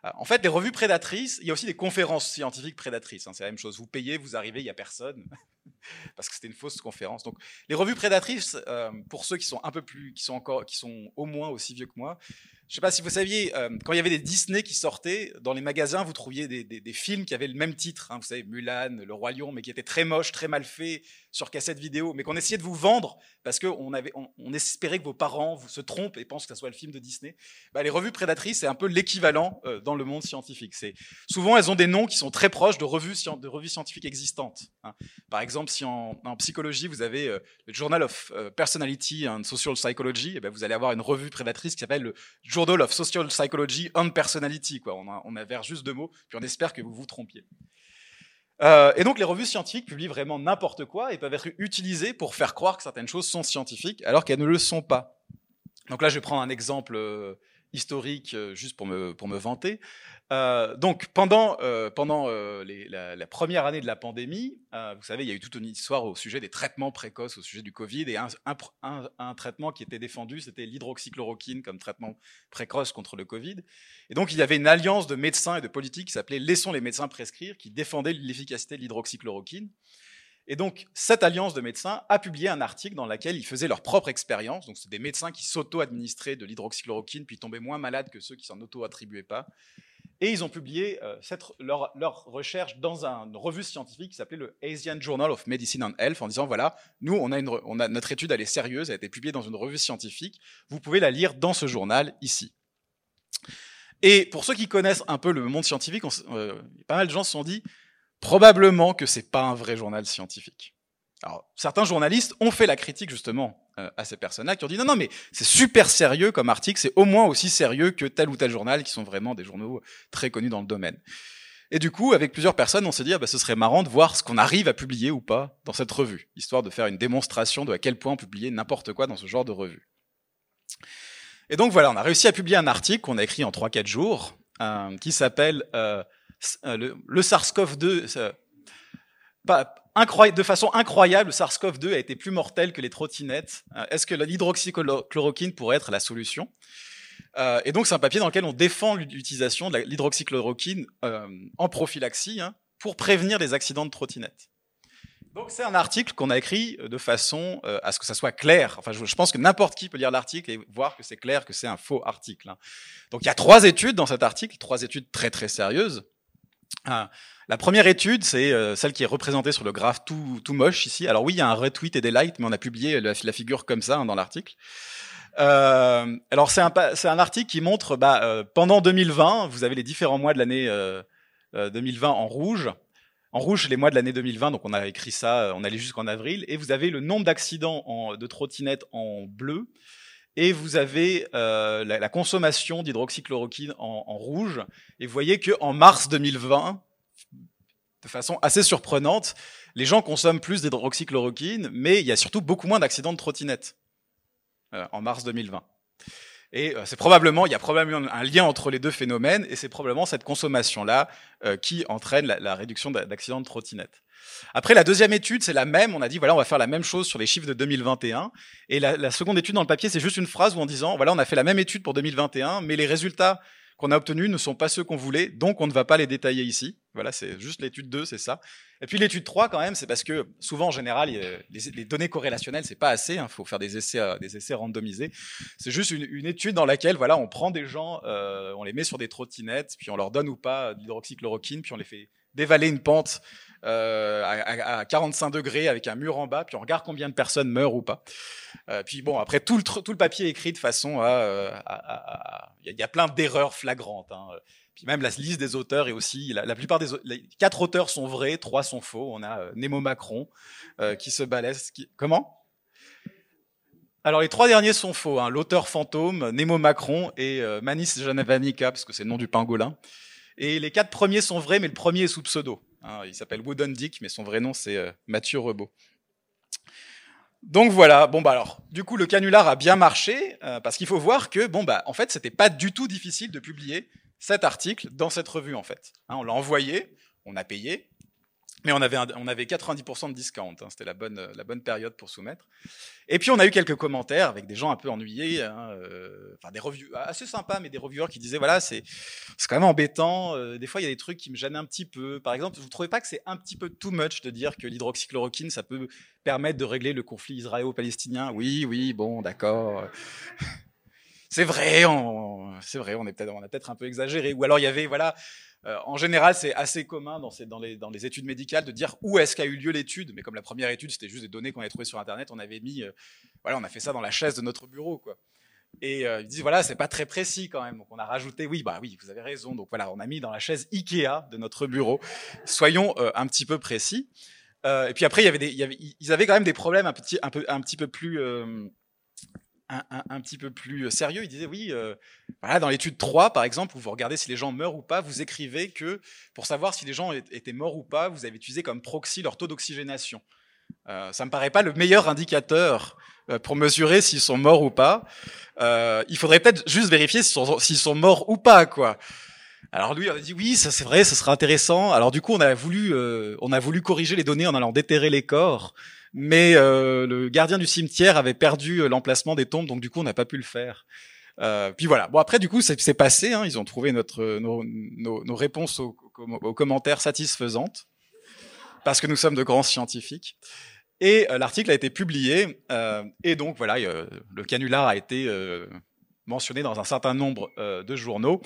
[SPEAKER 1] Euh, en fait, les revues prédatrices, il y a aussi des conférences scientifiques prédatrices. Hein, c'est la même chose. Vous payez, vous arrivez, il n'y a personne, parce que c'était une fausse conférence. Donc, les revues prédatrices, euh, pour ceux qui sont un peu plus, qui sont encore, qui sont au moins aussi vieux que moi, je ne sais pas si vous saviez, euh, quand il y avait des Disney qui sortaient, dans les magasins, vous trouviez des, films qui avaient le même titre. Hein, vous savez, Mulan, Le Roi Lion, mais qui étaient très moches, très mal faits, sur cassette vidéo, mais qu'on essayait de vous vendre parce qu'on on, espérait que vos parents vous se trompent et pensent que ce soit le film de Disney. Bah, les revues prédatrices, c'est un peu l'équivalent euh, dans le monde scientifique. Souvent elles ont des noms qui sont très proches de revues, de revues scientifiques existantes. Hein. Par exemple, si en, psychologie vous avez euh, le Journal of Personality and Social Psychology, et eh ben vous allez avoir une revue prédatrice qui s'appelle le Journal of Social Psychology and Personality. On, a, on juste deux mots, puis on espère que vous vous trompiez. Euh, et donc les revues scientifiques publient vraiment n'importe quoi et peuvent être utilisées pour faire croire que certaines choses sont scientifiques alors qu'elles ne le sont pas. Donc là, je vais prendre un exemple euh, historique euh, juste pour me, pour me vanter. Euh, donc pendant, euh, pendant la, première année de la pandémie, vous savez, il y a eu toute une histoire au sujet des traitements précoces au sujet du Covid et un, un, un, traitement qui était défendu, c'était l'hydroxychloroquine comme traitement précoce contre le Covid. Et donc il y avait une alliance de médecins et de politiques qui s'appelait Laissons les médecins prescrire, qui défendait l'efficacité de l'hydroxychloroquine. Et donc, cette alliance de médecins a publié un article dans lequel ils faisaient leur propre expérience. Donc, c'est des médecins qui s'auto-administraient de l'hydroxychloroquine, puis tombaient moins malades que ceux qui s'en auto-attribuaient pas. Et ils ont publié euh, cette, leur, leur, recherche dans une revue scientifique qui s'appelait le Asian Journal of Medicine and Health en disant voilà, nous, on a, une, on a notre étude, elle est sérieuse, elle a été publiée dans une revue scientifique. Vous pouvez la lire dans ce journal ici. Et pour ceux qui connaissent un peu le monde scientifique, euh, pas mal de gens se sont dit probablement que c'est pas un vrai journal scientifique. Alors, certains journalistes ont fait la critique justement euh, à ces personnes-là qui ont dit non, non, mais c'est super sérieux comme article, c'est au moins aussi sérieux que tel ou tel journal qui sont vraiment des journaux très connus dans le domaine. Et du coup, avec plusieurs personnes, on s'est dit ah bah, ce serait marrant de voir ce qu'on arrive à publier ou pas dans cette revue, histoire de faire une démonstration de à quel point publier n'importe quoi dans ce genre de revue. Et donc voilà, on a réussi à publier un article qu'on a écrit en 3-4 jours, euh, qui s'appelle euh, le, le SARS-CoV-2 de façon incroyable, le SARS-CoV-2 a été plus mortel que les trottinettes. Euh, est-ce que l'hydroxychloroquine pourrait être la solution? Euh, et donc c'est un papier dans lequel on défend l'utilisation de l'hydroxychloroquine euh, en prophylaxie hein, pour prévenir les accidents de trottinette. Donc c'est un article qu'on a écrit de façon euh, à ce que ça soit clair. Enfin, je, pense que n'importe qui peut lire l'article et voir que c'est clair que c'est un faux article. Hein. Donc il y a trois études dans cet article, trois études très très sérieuses. Ah, la première étude, c'est euh, celle qui est représentée sur le graphe tout, tout, moche ici. Alors oui, il y a un retweet et des likes, mais on a publié la, figure comme ça hein, dans l'article. Euh, alors c'est un, un, article qui montre, bah, euh, pendant 2020, vous avez les différents mois de l'année 2020 en rouge. En rouge, les mois de l'année 2020, donc on a écrit ça, on allait jusqu'en avril, et vous avez le nombre d'accidents de trottinettes en bleu, et vous avez euh, la, consommation d'hydroxychloroquine en, en, rouge. Et vous voyez qu'en mars 2020, de façon assez surprenante, les gens consomment plus d'hydroxychloroquine, mais il y a surtout beaucoup moins d'accidents de trottinette euh, en mars 2020. Et euh, c'est probablement, il y a probablement un lien entre les deux phénomènes, et c'est probablement cette consommation-là euh, qui entraîne la, la réduction d'accidents de trottinette. Après, la deuxième étude, c'est la même. On a dit, voilà, on va faire la même chose sur les chiffres de 2021. Et la, la seconde étude dans le papier, c'est juste une phrase où en disant, voilà, on a fait la même étude pour 2021, mais les résultats qu'on a obtenus ne sont pas ceux qu'on voulait, donc on ne va pas les détailler ici. Voilà, c'est juste l'étude 2, c'est ça. Et puis l'étude 3, quand même, c'est parce que souvent, en général, les, données corrélationnelles, c'est pas assez. Il hein, faut faire des essais, euh, des essais randomisés. C'est juste une, étude dans laquelle, voilà, on prend des gens, euh, on les met sur des trottinettes, puis on leur donne ou pas de l'hydroxychloroquine, puis on les fait dévaler une pente euh, à, 45 degrés avec un mur en bas, puis on regarde combien de personnes meurent ou pas. Puis bon, après tout le, tout le papier est écrit de façon à, il y, a plein d'erreurs flagrantes. Hein. Puis même la liste des auteurs est aussi, la, plupart des les quatre auteurs sont vrais, trois sont faux. On a euh, Nemo Macron euh, qui se balaise. Qui... Comment? Alors les trois derniers sont faux. Hein. L'auteur fantôme, Nemo Macron et euh, Manis Janavanika, parce que c'est le nom du pangolin. Et les quatre premiers sont vrais, mais le premier est sous pseudo. Hein. il s'appelle Wooden Dick, mais son vrai nom c'est Mathieu Rebaud. Donc voilà, bon bah alors, du coup le canular a bien marché parce qu'il faut voir que bon bah en fait c'était pas du tout difficile de publier cet article dans cette revue en fait. Hein, on l'a envoyé, on a payé, mais on avait, on avait 90% de discount, hein, c'était la bonne, la bonne période pour soumettre. Et puis on a eu quelques commentaires avec des gens un peu ennuyés, hein, euh, enfin des revues assez sympas, mais des reviewers qui disaient voilà c'est quand même embêtant. Euh, des fois il y a des trucs qui me gênent un petit peu. Par exemple, vous trouvez pas que c'est un petit peu too much de dire que l'hydroxychloroquine ça peut permettre de régler le conflit israélo-palestinien? Oui, oui, bon, d'accord. C'est vrai, c'est vrai, on est peut-être, on a peut-être un peu exagéré. Ou alors il y avait voilà euh, en général, c'est assez commun dans, les, études médicales de dire où est-ce qu'a eu lieu l'étude. Mais comme la première étude, c'était juste des données qu'on avait trouvées sur Internet, on avait mis, euh, voilà, on a fait ça dans la chaise de notre bureau, quoi. Et euh, ils disent voilà, c'est pas très précis quand même. Donc on a rajouté oui, bah oui, vous avez raison. Donc voilà, on a mis dans la chaise Ikea de notre bureau. Soyons un petit peu précis. et puis après, il y avait des, il y avait, ils avaient quand même des problèmes un petit peu plus un, petit peu plus euh, sérieux. Il disait oui, euh, voilà, dans l'étude 3, par exemple, où vous regardez si les gens meurent ou pas, vous écrivez que pour savoir si les gens étaient morts ou pas, vous avez utilisé comme proxy leur taux d'oxygénation. Euh, ça me paraît pas le meilleur indicateur euh, pour mesurer s'ils sont morts ou pas. il faudrait peut-être juste vérifier s'ils sont, morts ou pas, quoi. Alors lui, on a dit oui, ça c'est vrai, ça sera intéressant. Alors du coup, on a voulu, on a voulu corriger les données en allant déterrer les corps mais euh, le gardien du cimetière avait perdu euh, l'emplacement des tombes, donc du coup on n'a pas pu le faire. Euh, puis voilà. Bon après du coup c'est passé. Hein, ils ont trouvé notre nos, nos, réponses aux, commentaires satisfaisantes parce que nous sommes de grands scientifiques. Et l'article a été publié et donc voilà le canular a été mentionné dans un certain nombre de journaux.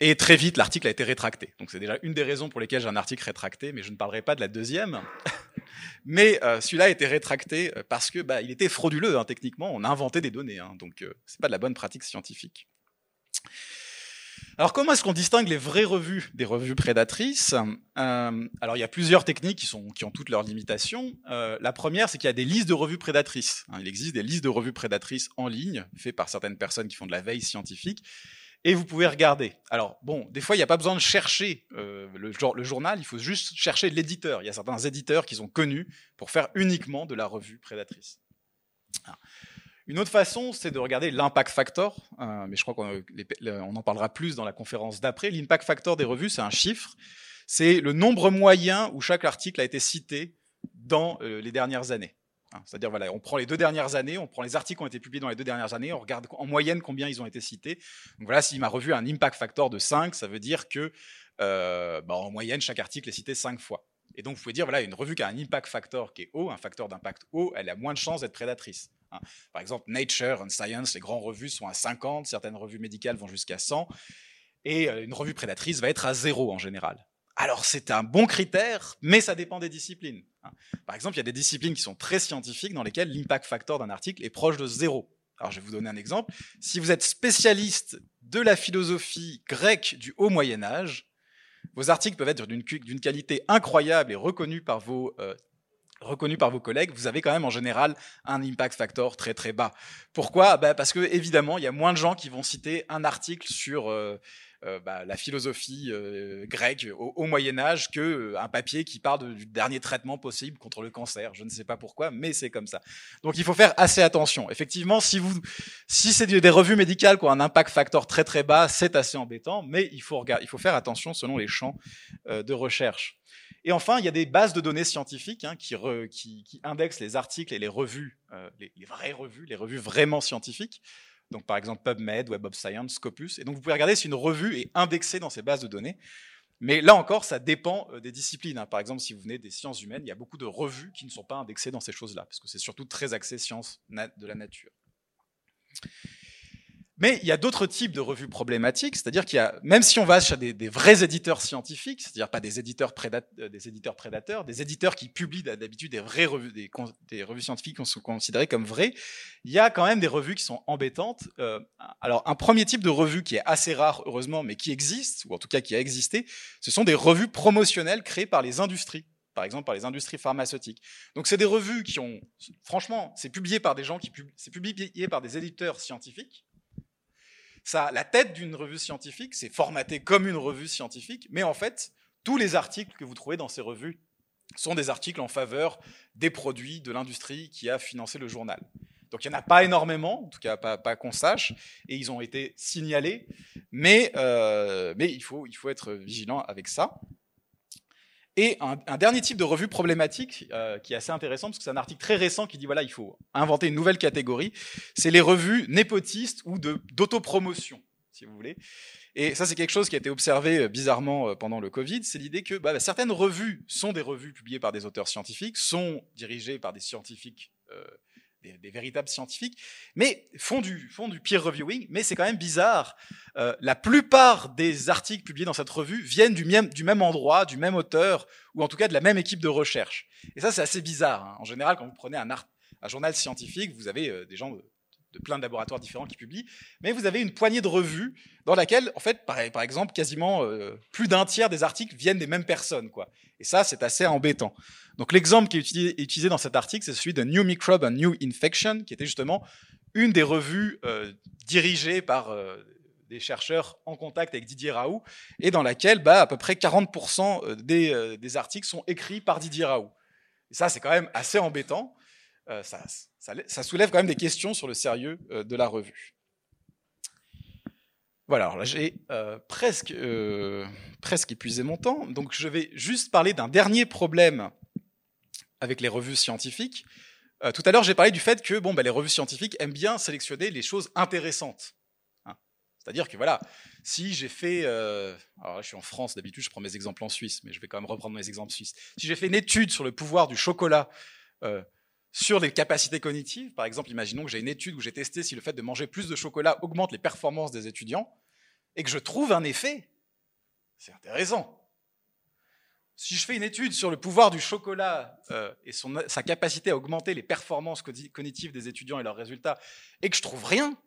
[SPEAKER 1] Et très vite, l'article a été rétracté. Donc c'est déjà une des raisons pour lesquelles j'ai un article rétracté, mais je ne parlerai pas de la deuxième. Mais euh, celui-là a été rétracté euh, parce que bah, il était frauduleux hein, techniquement. On a inventé des données, hein, donc euh, c'est pas de la bonne pratique scientifique. Alors comment est-ce qu'on distingue les vraies revues des revues prédatrices? Alors il y a plusieurs techniques qui, sont, qui ont toutes leurs limitations. La première, c'est qu'il y a des listes de revues prédatrices. Hein, il existe des listes de revues prédatrices en ligne, faites par certaines personnes qui font de la veille scientifique, et vous pouvez regarder. Alors bon, des fois il n'y a pas besoin de chercher euh, le, journal, il faut juste chercher l'éditeur. Il y a certains éditeurs qui sont connus pour faire uniquement de la revue prédatrice. Ah. Une autre façon, c'est de regarder l'impact factor, euh, mais je crois qu'on en parlera plus dans la conférence d'après. L'impact factor des revues, c'est un chiffre, c'est le nombre moyen où chaque article a été cité dans euh, les dernières années. Hein. C'est-à-dire, on prend les deux dernières années, on prend les articles qui ont été publiés dans les deux dernières années, on regarde en moyenne combien ils ont été cités. Donc voilà, si ma revue a un impact factor de 5, ça veut dire que euh, bah, en moyenne, chaque article est cité 5 fois. Et donc, vous pouvez dire, voilà, une revue qui a un impact factor qui est haut, un facteur d'impact haut, elle a moins de chances d'être prédatrice. Hein. Par exemple, Nature and Science, les grandes revues sont à 50, certaines revues médicales vont jusqu'à 100, et euh, une revue prédatrice va être à 0 en général. Alors c'est un bon critère, mais ça dépend des disciplines. Hein. Par exemple, il y a des disciplines qui sont très scientifiques dans lesquelles l'impact factor d'un article est proche de zéro. Alors je vais vous donner un exemple. Si vous êtes spécialiste de la philosophie grecque du haut Moyen Âge, vos articles peuvent être d'une qualité incroyable et reconnus par vos euh, par vos collègues, vous avez quand même en général un impact factor très très bas. Pourquoi? Bah, Parce que évidemment, il y a moins de gens qui vont citer un article sur euh, euh, bah, la philosophie euh, grecque au, Moyen Âge que euh, un papier qui parle du dernier traitement possible contre le cancer. Je ne sais pas pourquoi, mais c'est comme ça. Donc il faut faire assez attention. Effectivement, si vous, si c'est des revues médicales qui ont un impact factor très très bas, c'est assez embêtant, mais il faut regarder, il faut faire attention selon les champs de recherche. Et enfin, il y a des bases de données scientifiques hein, qui, indexent les articles et les revues, les vraies revues, les revues vraiment scientifiques donc par exemple PubMed, Web of Science, Scopus. Et donc vous pouvez regarder si une revue est indexée dans ces bases de données. Mais là encore, ça dépend euh, des disciplines. Hein. Par exemple, si vous venez des sciences humaines, il y a beaucoup de revues qui ne sont pas indexées dans ces choses-là, parce que c'est surtout très axé sciences de la nature. Mais il y a d'autres types de revues problématiques, c'est-à-dire qu'il y a, même si on va chez des, vrais éditeurs scientifiques, c'est-à-dire pas des éditeurs, euh, prédateurs, des éditeurs qui publient d'habitude des vraies revues, scientifiques qui sont considérées comme vraies, il y a quand même des revues qui sont embêtantes. Euh, alors, un premier type de revue qui est assez rare, heureusement, mais qui existe, ou en tout cas qui a existé, ce sont des revues promotionnelles créées par les industries par exemple par les industries pharmaceutiques. Donc c'est des revues qui ont, franchement, c'est publié par des gens qui, c'est publié par des éditeurs scientifiques, la tête d'une revue scientifique, c'est formaté comme une revue scientifique, mais en fait, tous les articles que vous trouvez dans ces revues sont des articles en faveur des produits de l'industrie qui a financé le journal. Donc il n'y en a pas énormément, en tout cas pas, qu'on sache, et ils ont été signalés, mais, euh, il faut être vigilant avec ça. Et un, dernier type de revue problématique euh, qui est assez intéressant, parce que c'est un article très récent qui dit voilà, il faut inventer une nouvelle catégorie, c'est les revues népotistes ou d'autopromotion, si vous voulez. Et ça, c'est quelque chose qui a été observé euh, bizarrement euh, pendant le Covid, c'est l'idée que bah, certaines revues sont des revues publiées par des auteurs scientifiques, sont dirigées par des scientifiques des, véritables scientifiques, mais font du, font du peer reviewing, mais c'est quand même bizarre. Euh, la plupart des articles publiés dans cette revue viennent du même, du même endroit, du même auteur, ou en tout cas de la même équipe de recherche. Et ça, c'est assez bizarre. Hein. En général, quand vous prenez un, art, un journal scientifique, vous avez euh, des gens de plein de laboratoires différents qui publient, mais vous avez une poignée de revues dans laquelle, en fait, par, exemple, quasiment euh, plus d'un tiers des articles viennent des mêmes personnes, quoi. Et ça, c'est assez embêtant. Donc l'exemple qui est utilisé, utilisé dans cet article, c'est celui de New Microbe and New Infection, qui était justement une des revues euh, dirigées par euh, des chercheurs en contact avec Didier Raoult, et dans laquelle bah, à peu près 40% des, des, articles sont écrits par Didier Raoult. Et ça, c'est quand même assez embêtant. Ça, ça, soulève quand même des questions sur le sérieux euh, de la revue. Voilà, alors là j'ai euh, presque, euh, presque épuisé mon temps, donc je vais juste parler d'un dernier problème avec les revues scientifiques. tout à l'heure, j'ai parlé du fait que bon, bah, les revues scientifiques aiment bien sélectionner les choses intéressantes. Hein. C'est-à-dire que voilà, si j'ai fait, alors je suis en France d'habitude, je prends mes exemples en Suisse, mais je vais quand même reprendre mes exemples suisses. Si j'ai fait une étude sur le pouvoir du chocolat sur les capacités cognitives. Par exemple, imaginons que j'ai une étude où j'ai testé si le fait de manger plus de chocolat augmente les performances des étudiants et que je trouve un effet. C'est intéressant. Si je fais une étude sur le pouvoir du chocolat euh, et sa capacité à augmenter les performances cognitives des étudiants et leurs résultats, et que je trouve rien,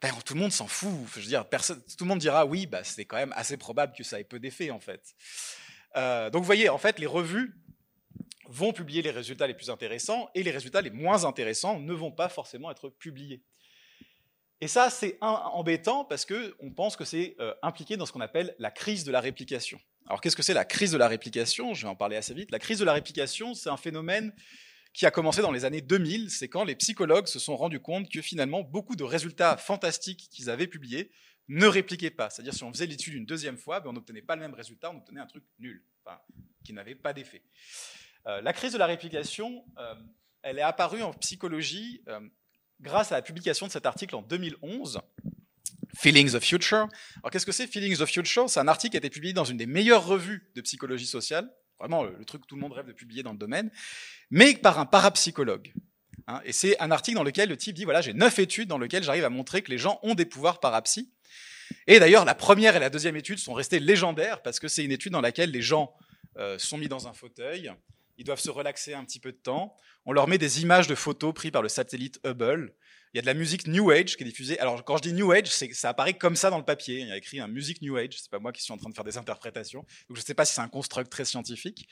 [SPEAKER 1] ben, tout le monde s'en fout. Je veux dire, personne, tout le monde dira oui, bah, c'est quand même assez probable que ça ait peu d'effet en fait. Euh, donc vous voyez, en fait, les revues vont publier les résultats les plus intéressants et les résultats les moins intéressants ne vont pas forcément être publiés. Et ça, c'est embêtant parce qu'on pense que c'est euh, impliqué dans ce qu'on appelle la crise de la réplication. Alors qu'est-ce que c'est la crise de la réplication? Je vais en parler assez vite. La crise de la réplication, c'est un phénomène qui a commencé dans les années 2000. C'est quand les psychologues se sont rendus compte que finalement, beaucoup de résultats fantastiques qu'ils avaient publiés ne répliquaient pas. C'est-à-dire si on faisait l'étude une deuxième fois, ben, on n'obtenait pas le même résultat, on obtenait un truc nul, enfin, qui n'avait pas d'effet. La crise de la réplication, elle est apparue en psychologie grâce à la publication de cet article en 2011. Feelings of Future. Alors qu'est-ce que c'est Feelings of Future? C'est un article qui a été publié dans une des meilleures revues de psychologie sociale, vraiment le, truc que tout le monde rêve de publier dans le domaine, mais par un parapsychologue. Hein. et c'est un article dans lequel le type dit voilà j'ai neuf études dans lesquelles j'arrive à montrer que les gens ont des pouvoirs parapsy. Et d'ailleurs la première et la deuxième étude sont restées légendaires parce que c'est une étude dans laquelle les gens euh, sont mis dans un fauteuil, ils doivent se relaxer un petit peu de temps. On leur met des images de photos prises par le satellite Hubble. Il y a de la musique New Age qui est diffusée. Alors, quand je dis New Age, ça apparaît comme ça dans le papier. Il y a écrit un musique New Age. C'est pas moi qui suis en train de faire des interprétations. Donc, je ne sais pas si c'est un construct très scientifique.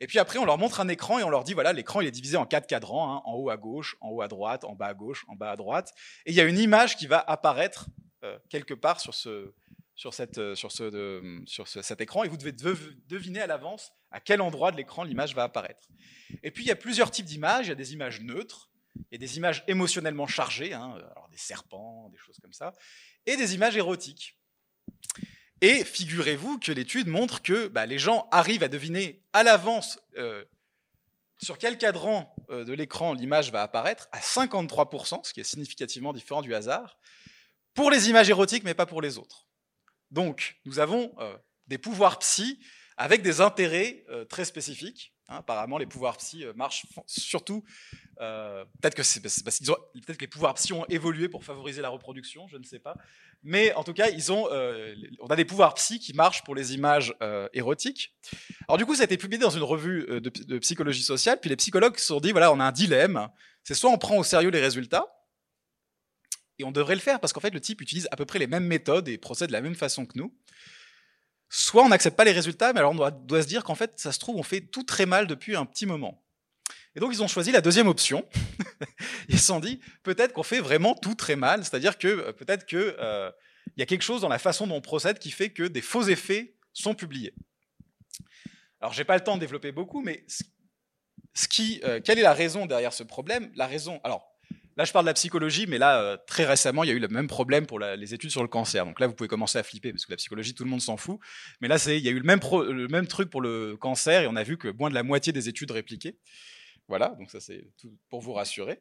[SPEAKER 1] Et puis après, on leur montre un écran et on leur dit voilà, l'écran il est divisé en quatre cadrans, hein, en haut à gauche, en haut à droite, en bas à gauche, en bas à droite. Et il y a une image qui va apparaître euh, quelque part sur ce, sur, euh, sur cet écran et vous devez deviner à l'avance à quel endroit de l'écran l'image va apparaître. Et puis il y a plusieurs types d'images. Il y a des images neutres, il y a des images émotionnellement chargées, hein, alors des serpents, des choses comme ça, et des images érotiques. Et figurez-vous que l'étude montre que bah, les gens arrivent à deviner à l'avance euh, sur quel cadran euh, de l'écran l'image va apparaître à 53%, ce qui est significativement différent du hasard, pour les images érotiques, mais pas pour les autres. Donc, nous avons euh, des pouvoirs psy avec des intérêts euh, très spécifiques. Hein. apparemment, les pouvoirs psy euh, marchent surtout. peut-être que, les pouvoirs psy ont évolué pour favoriser la reproduction, je ne sais pas. Mais en tout cas, ils ont, on a des pouvoirs psy qui marchent pour les images érotiques. Alors du coup, ça a été publié dans une revue de, de psychologie sociale. Puis les psychologues se sont dit voilà, on a un dilemme. C'est soit on prend au sérieux les résultats, on devrait le faire parce qu'en fait, le type utilise à peu près les mêmes méthodes et procède de la même façon que nous. Soit on n'accepte pas les résultats, mais alors on doit, se dire qu'en fait, ça se trouve, on fait tout très mal depuis un petit moment. Et donc, ils ont choisi la deuxième option. [laughs] ils se sont dit, peut-être qu'on fait vraiment tout très mal, c'est-à-dire que euh, peut-être qu'il euh, y a quelque chose dans la façon dont on procède qui fait que des faux effets sont publiés. Alors, j'ai pas le temps de développer beaucoup, mais ce euh, quelle est la raison derrière ce problème? La raison, alors, Là, je parle de la psychologie, mais là, euh, très récemment, il y a eu le même problème pour les études sur le cancer. Donc là, vous pouvez commencer à flipper, parce que la psychologie, tout le monde s'en fout. Mais là, il y a eu le même, truc pour le cancer, et on a vu que moins de la moitié des études répliquées. Voilà, donc ça, c'est pour vous rassurer.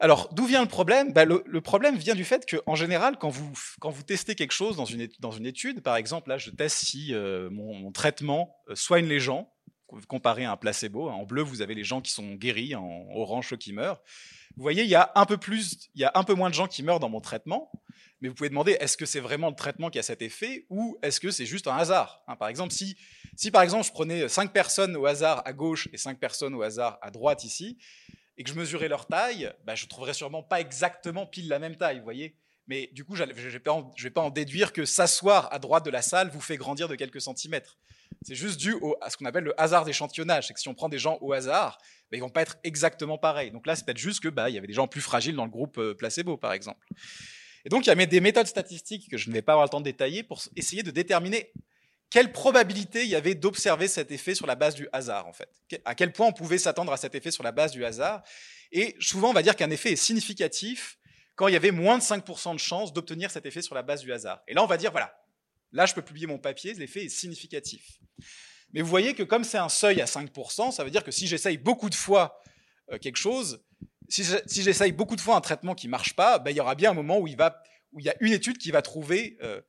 [SPEAKER 1] Alors, d'où vient le problème? Bah, le, problème vient du fait qu'en général, quand vous, testez quelque chose dans une, étude, par exemple, là, je teste si euh, mon, traitement euh, soigne les gens, comparé à un placebo. En bleu, vous avez les gens qui sont guéris, en orange, ceux qui meurent. Vous voyez, il y a un peu plus, il y a un peu moins de gens qui meurent dans mon traitement, mais vous pouvez demander est-ce que c'est vraiment le traitement qui a cet effet ou est-ce que c'est juste un hasard hein, Par exemple, si, si par exemple je prenais 5 personnes au hasard à gauche et 5 personnes au hasard à droite ici, et que je mesurais leur taille, bah, je trouverais sûrement pas exactement pile la même taille, vous voyez? Mais du coup, je ne vais, pas en déduire que s'asseoir à droite de la salle vous fait grandir de quelques centimètres. C'est juste dû à ce qu'on appelle le hasard d'échantillonnage. C'est que si on prend des gens au hasard, bah, ils vont pas être exactement pareils. Donc là, c'est peut-être juste que bah, il y avait des gens plus fragiles dans le groupe euh, placebo, par exemple. Et donc, il y a des méthodes statistiques que je ne vais pas avoir le temps de détailler pour essayer de déterminer quelle probabilité il y avait d'observer cet effet sur la base du hasard, en fait. À quel point on pouvait s'attendre à cet effet sur la base du hasard. Et souvent, on va dire qu'un effet est significatif quand il y avait moins de 5% de chances d'obtenir cet effet sur la base du hasard. Et là, on va dire, voilà, là, je peux publier mon papier, l'effet est significatif. Mais vous voyez que comme c'est un seuil à 5%, ça veut dire que si j'essaye beaucoup de fois euh, quelque chose, si j'essaye beaucoup de fois un traitement qui ne marche pas, ben, il y aura bien un moment où il, y a une étude qui va trouver euh,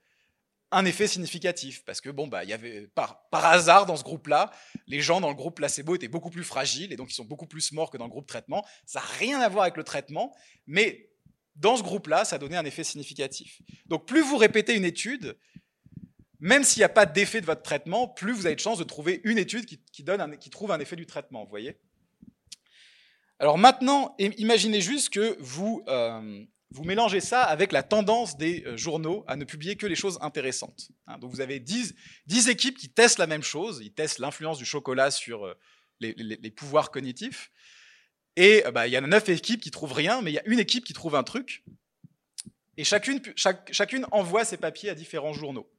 [SPEAKER 1] un effet significatif. Parce que, bon, bah, il y avait, par, par hasard, dans ce groupe-là, les gens dans le groupe placebo étaient beaucoup plus fragiles et donc ils sont beaucoup plus morts que dans le groupe traitement. Ça n'a rien à voir avec le traitement, mais dans ce groupe-là, ça a donné un effet significatif. Donc plus vous répétez une étude, même s'il n'y a pas d'effet de votre traitement, plus vous avez de chances de trouver une étude qui, donne qui trouve un effet du traitement, vous voyez? Alors maintenant, imaginez juste que vous, euh, vous mélangez ça avec la tendance des euh, journaux à ne publier que les choses intéressantes. Hein. donc vous avez 10, 10, équipes qui testent la même chose, ils testent l'influence du chocolat sur euh, les, les, pouvoirs cognitifs, et bah, il y a 9 équipes qui trouvent rien, mais il y a une équipe qui trouve un truc, et chacune, chacune envoie ses papiers à différents journaux.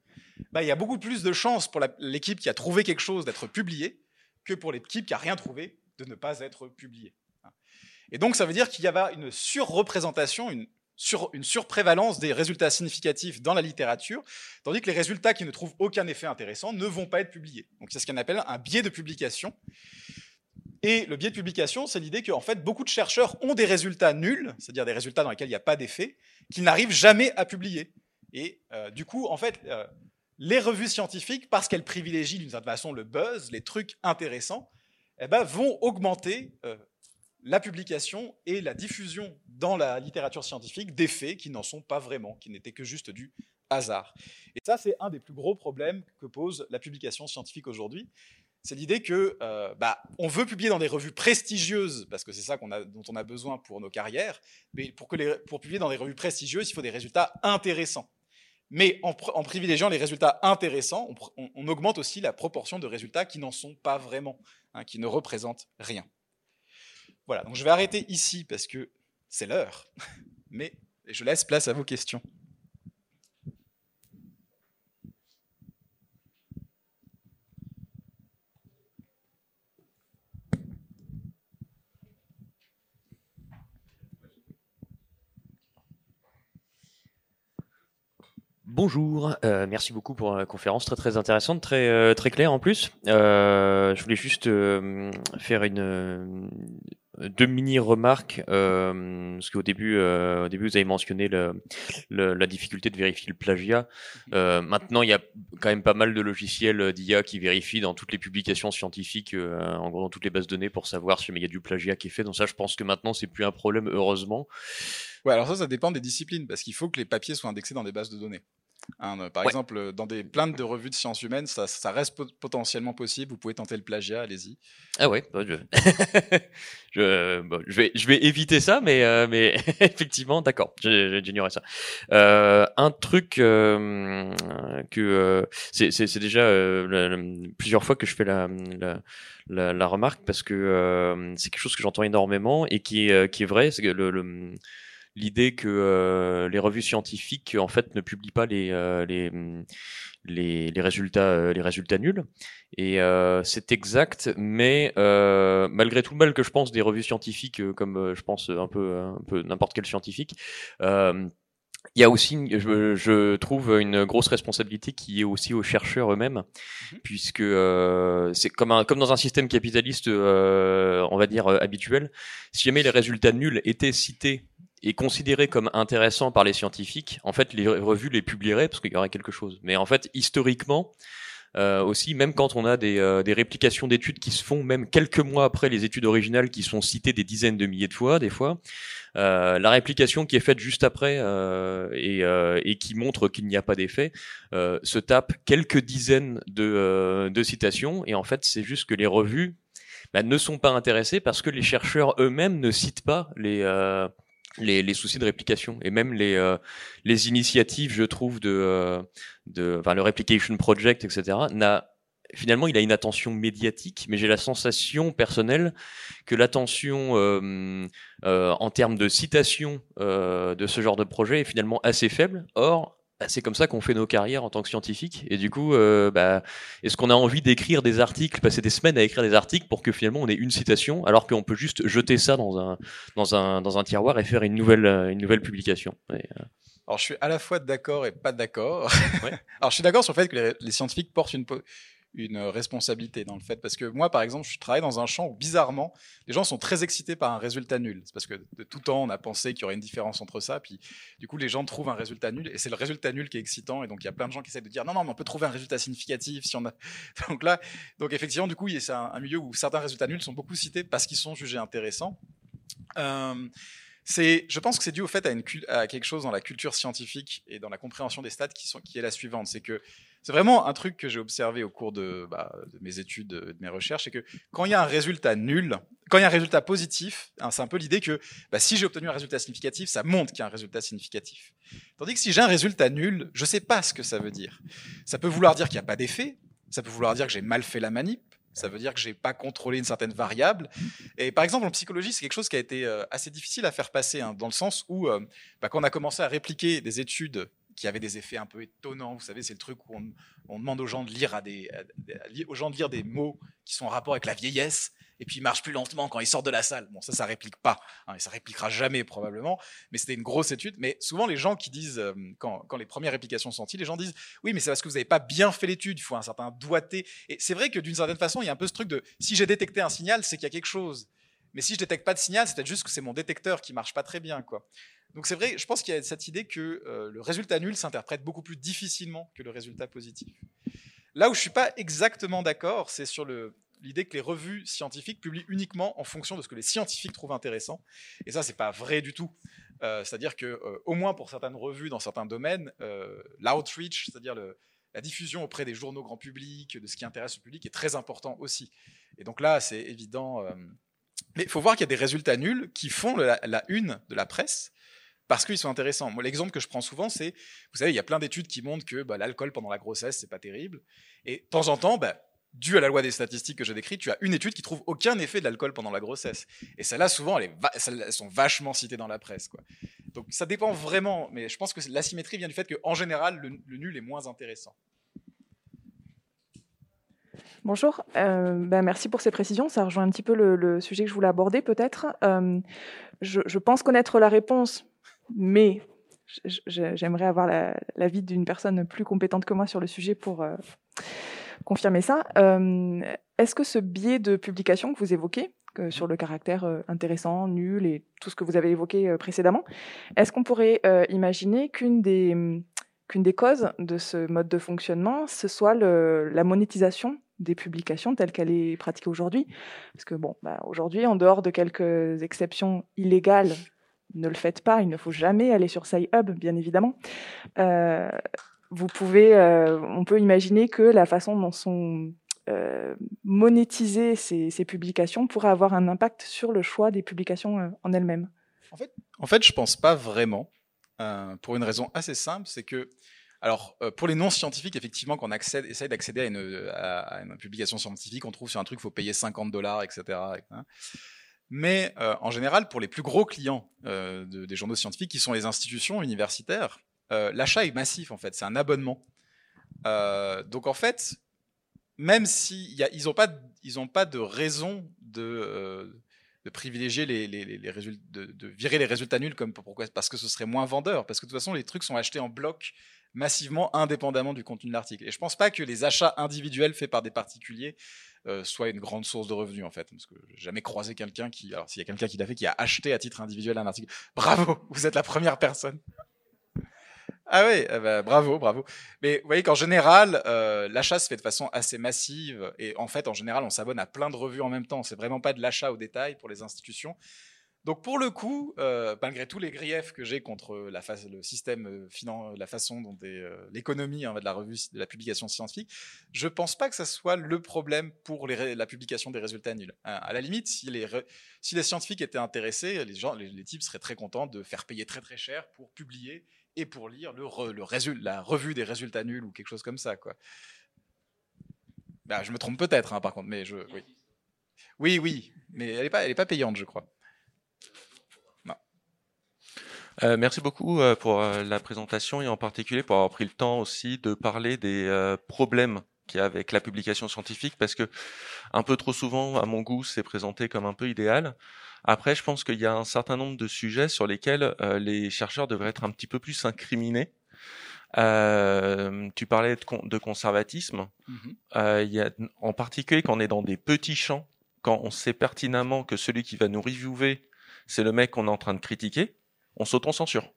[SPEAKER 1] Bah, il y a beaucoup plus de chances pour l'équipe qui a trouvé quelque chose d'être publiée que pour l'équipe qui n'a rien trouvé de ne pas être publiée. Et donc, ça veut dire qu'il y a une surreprésentation, une, une surprévalence des résultats significatifs dans la littérature, tandis que les résultats qui ne trouvent aucun effet intéressant ne vont pas être publiés. Donc, c'est ce qu'on appelle un biais de publication. Et le biais de publication, c'est l'idée qu'en fait, beaucoup de chercheurs ont des résultats nuls, c'est-à-dire des résultats dans lesquels il n'y a pas d'effet, qu'ils n'arrivent jamais à publier. Et euh, du coup, en fait, euh, les revues scientifiques, parce qu'elles privilégient d'une certaine façon le buzz, les trucs intéressants, eh ben, vont augmenter euh, la publication et la diffusion dans la littérature scientifique d'effets qui n'en sont pas vraiment, qui n'étaient que juste du hasard. Et ça, c'est un des plus gros problèmes que pose la publication scientifique aujourd'hui. C'est l'idée que euh, bah, on veut publier dans des revues prestigieuses parce que c'est ça dont on a besoin pour nos carrières. Mais pour, que pour publier dans des revues prestigieuses, il faut des résultats intéressants. Mais en, privilégiant les résultats intéressants, on, on, augmente aussi la proportion de résultats qui n'en sont pas vraiment, hein, qui ne représentent rien. Voilà, donc je vais arrêter ici parce que c'est l'heure, [laughs] mais je laisse place à vos questions.
[SPEAKER 2] Bonjour, euh, merci beaucoup pour la conférence très très intéressante, très euh, très claire en plus. Euh, je voulais juste faire une deux mini remarques parce qu'au début au début vous avez mentionné le, le, la difficulté de vérifier le plagiat. Mhm. maintenant il y a quand même pas mal de logiciels d'IA qui vérifient dans toutes les publications scientifiques, en gros dans toutes les bases de données pour savoir si il y a du plagiat qui est fait. Donc ça je pense que maintenant c'est plus un problème heureusement.
[SPEAKER 1] Ouais, alors ça, ça dépend des disciplines, parce qu'il faut que les papiers soient indexés dans des bases de données. Hein, euh, par exemple, dans des plaintes de revues de sciences humaines, ça, ça reste potentiellement possible. Vous pouvez tenter le plagiat, allez-y.
[SPEAKER 2] Ah ouais, bah, je... [laughs] je, bon, je, vais, je vais éviter ça, mais, euh, mais [laughs] effectivement, d'accord, j'ignorais ça. Euh, un truc euh, que euh, c'est déjà plusieurs fois que je fais la, la, la, la remarque parce que c'est quelque chose que j'entends énormément et qui, qui est vrai, c'est que le, le l'idée que euh, les revues scientifiques en fait ne publient pas les euh, les, les, les, résultats euh, les résultats nuls et c'est exact mais malgré tout le mal que je pense des revues scientifiques comme je pense un peu un peu n'importe quel scientifique il y a aussi, je, je, trouve, une grosse responsabilité qui est aussi aux chercheurs eux-mêmes, mmh puisque euh, c'est comme, un, comme dans un système capitaliste, euh, on va dire, habituel. Si jamais les résultats nuls étaient cités est considéré comme intéressant par les scientifiques, en fait, les revues les publieraient parce qu'il y aurait quelque chose. Mais en fait, historiquement, euh, aussi, même quand on a des, euh, des réplications d'études qui se font même quelques mois après les études originales qui sont citées des dizaines de milliers de fois, des fois, euh, la réplication qui est faite juste après euh, et, euh, et, qui montre qu'il n'y a pas d'effet se tape quelques dizaines de, de citations et en fait, c'est juste que les revues bah, ne sont pas intéressées parce que les chercheurs eux-mêmes ne citent pas les les, les, soucis de réplication et même les, euh, les initiatives, je trouve, de, euh, de enfin, le Replication Project, etc., n'a finalement, il a une attention médiatique, mais j'ai la sensation personnelle que l'attention euh, euh en termes de citation de ce genre de projet est finalement assez faible. Or, c'est comme ça qu'on fait nos carrières en tant que scientifique. Et du coup, euh, bah, est-ce qu'on a envie d'écrire des articles, passer des semaines à écrire des articles pour que finalement on ait une citation, alors qu'on peut juste jeter ça dans un, dans un, dans un tiroir et faire une nouvelle, une nouvelle publication? Euh,
[SPEAKER 1] alors je suis à la fois d'accord et pas d'accord. Ouais. [laughs] Alors je suis d'accord sur le fait que les, les scientifiques portent une, une responsabilité dans le fait. Parce que moi, par exemple, je travaille dans un champ où, bizarrement, les gens sont très excités par un résultat nul. C'est parce que de tout temps, on a pensé qu'il y aurait une différence entre ça. Puis, du coup, les gens trouvent un résultat nul. Et c'est le résultat nul qui est excitant. Et donc, il y a plein de gens qui essaient de dire non, non, mais on peut trouver un résultat significatif si on a. [laughs] Donc là, donc effectivement, du coup, c'est un, un, milieu où certains résultats nuls sont beaucoup cités parce qu'ils sont jugés intéressants. Euh, je pense que c'est dû au fait à, une, à, quelque chose dans la culture scientifique et dans la compréhension des stats qui, sont, qui est la suivante. C'est que c'est vraiment un truc que j'ai observé au cours de, bah, mes études, de mes recherches, c'est que quand il y a un résultat nul, quand il y a un résultat positif, hein, c'est un peu l'idée que bah, si j'ai obtenu un résultat significatif, ça montre qu'il y a un résultat significatif. Tandis que si j'ai un résultat nul, je ne sais pas ce que ça veut dire. Ça peut vouloir dire qu'il n'y a pas d'effet, ça peut vouloir dire que j'ai mal fait la manip, ça veut dire que j'ai pas contrôlé une certaine variable. Et par exemple, en psychologie, c'est quelque chose qui a été euh, assez difficile à faire passer, hein, dans le sens où, euh, bah, quand on a commencé à répliquer des études qui avait des effets un peu étonnants. Vous savez, c'est le truc où on, demande aux gens de lire à des, des mots qui sont en rapport avec la vieillesse, et puis ils marchent plus lentement quand ils sortent de la salle. Bon, ça, ça réplique pas, hein, et ça répliquera jamais probablement, mais c'était une grosse étude. Mais souvent, les gens qui disent, euh, quand, quand, les premières réplications sont sorties, les gens disent, oui, mais c'est parce que vous n'avez pas bien fait l'étude, il faut un certain doigté. Et c'est vrai que d'une certaine façon, il y a un peu ce truc de, si j'ai détecté un signal, c'est qu'il y a quelque chose. Mais si je détecte pas de signal, c'est peut-être juste que c'est mon détecteur qui marche pas très bien, quoi. Donc c'est vrai, je pense qu'il y a cette idée que euh, le résultat nul s'interprète beaucoup plus difficilement que le résultat positif. Là où je suis pas exactement d'accord, c'est sur l'idée que les revues scientifiques publient uniquement en fonction de ce que les scientifiques trouvent intéressant. Et ça, c'est pas vrai du tout. Euh, c'est-à-dire que, euh, au moins pour certaines revues dans certains domaines, l'outreach, c'est-à-dire la diffusion auprès des journaux grand public, de ce qui intéresse le public, est très important aussi. Et donc là, c'est évident. mais il faut voir qu'il y a des résultats nuls qui font la une de la presse parce qu'ils sont intéressants. Moi, l'exemple que je prends souvent, c'est, vous savez, il y a plein d'études qui montrent que bah, l'alcool pendant la grossesse, c'est pas terrible. Et de temps en temps, bah, dû à la loi des statistiques que je décris, tu as une étude qui trouve aucun effet de l'alcool pendant la grossesse. Et celles-là, souvent, elles, sont vachement citées dans la presse. Quoi. Donc ça dépend vraiment, mais je pense que l'asymétrie vient du fait qu'en général, le, nul est moins intéressant.
[SPEAKER 3] Bonjour, euh, ben merci pour ces précisions. Ça rejoint un petit peu le, sujet que je voulais aborder peut-être. Euh, je, pense connaître la réponse, mais j'aimerais avoir l'avis d'une personne plus compétente que moi sur le sujet pour euh, confirmer ça. Euh, est-ce que ce biais de publication que vous évoquez, sur le caractère euh, intéressant, nul et tout ce que vous avez évoqué précédemment, est-ce qu'on pourrait imaginer qu'une des, causes de ce mode de fonctionnement, ce soit la monétisation des publications telle qu'elle est pratiquée aujourd'hui? Parce que bon, bah, aujourd'hui, en dehors de quelques exceptions illégales ne le faites pas, il ne faut jamais aller sur SciHub, bien évidemment. Euh, vous pouvez, euh, on peut imaginer que la façon dont sont euh, monétisées ces, publications pourrait avoir un impact sur le choix des publications en elles-mêmes.
[SPEAKER 1] En fait, en fait, je pense pas vraiment, pour une raison assez simple, c'est que alors, pour les non-scientifiques, effectivement, quand on accède, essaye d'accéder à une, à une, publication scientifique, on trouve sur un truc, il faut payer 50 dollars, etc. Mais euh, en général, pour les plus gros clients euh, des journaux scientifiques, qui sont les institutions universitaires, euh, l'achat est massif en fait, c'est un abonnement. donc en fait, même s'ils n'ont pas, de raison de, privilégier les, résultats, de, virer les résultats nuls comme pourquoi? Parce que ce serait moins vendeur, parce que de toute façon les trucs sont achetés en bloc massivement indépendamment du contenu de l'article. Et je pense pas que les achats individuels faits par des particuliers euh, soient une grande source de revenus en fait, parce que j'ai jamais croisé quelqu'un qui, alors s'il y a quelqu'un qui l'a fait, qui a acheté à titre individuel un article, [laughs] bravo, vous êtes la première personne. Ah oui, eh ben, bravo, bravo. Mais vous voyez qu'en général, euh, l'achat se fait de façon assez massive et en fait, en général, on s'abonne à plein de revues en même temps. C'est vraiment pas de l'achat au détail pour les institutions. Donc pour le coup, euh, malgré tous les griefs que j'ai contre le système euh, la façon dont euh, l'économie hein, de la revue, de la publication scientifique, je pense pas que ça soit le problème pour la publication des résultats nuls. Hein, à la limite, si les, scientifiques étaient intéressés, les gens, les, types seraient très contents de faire payer très très cher pour publier et pour lire le, la revue des résultats nuls ou quelque chose comme ça. Bah, je me trompe peut-être, hein, par contre, mais oui. Oui, mais elle n'est elle est pas payante, je crois.
[SPEAKER 4] Euh, merci beaucoup euh, pour euh, la présentation et en particulier pour avoir pris le temps aussi de parler des problèmes qu'il y a avec la publication scientifique parce que un peu trop souvent, à mon goût, c'est présenté comme un peu idéal. Après, je pense qu'il y a un certain nombre de sujets sur lesquels les chercheurs devraient être un petit peu plus incriminés. tu parlais de, conservatisme. Mm-hmm. il y a, en particulier quand on est dans des petits champs, quand on sait pertinemment que celui qui va nous reviewer, c'est le mec qu'on est en train de critiquer on s'auto-censure.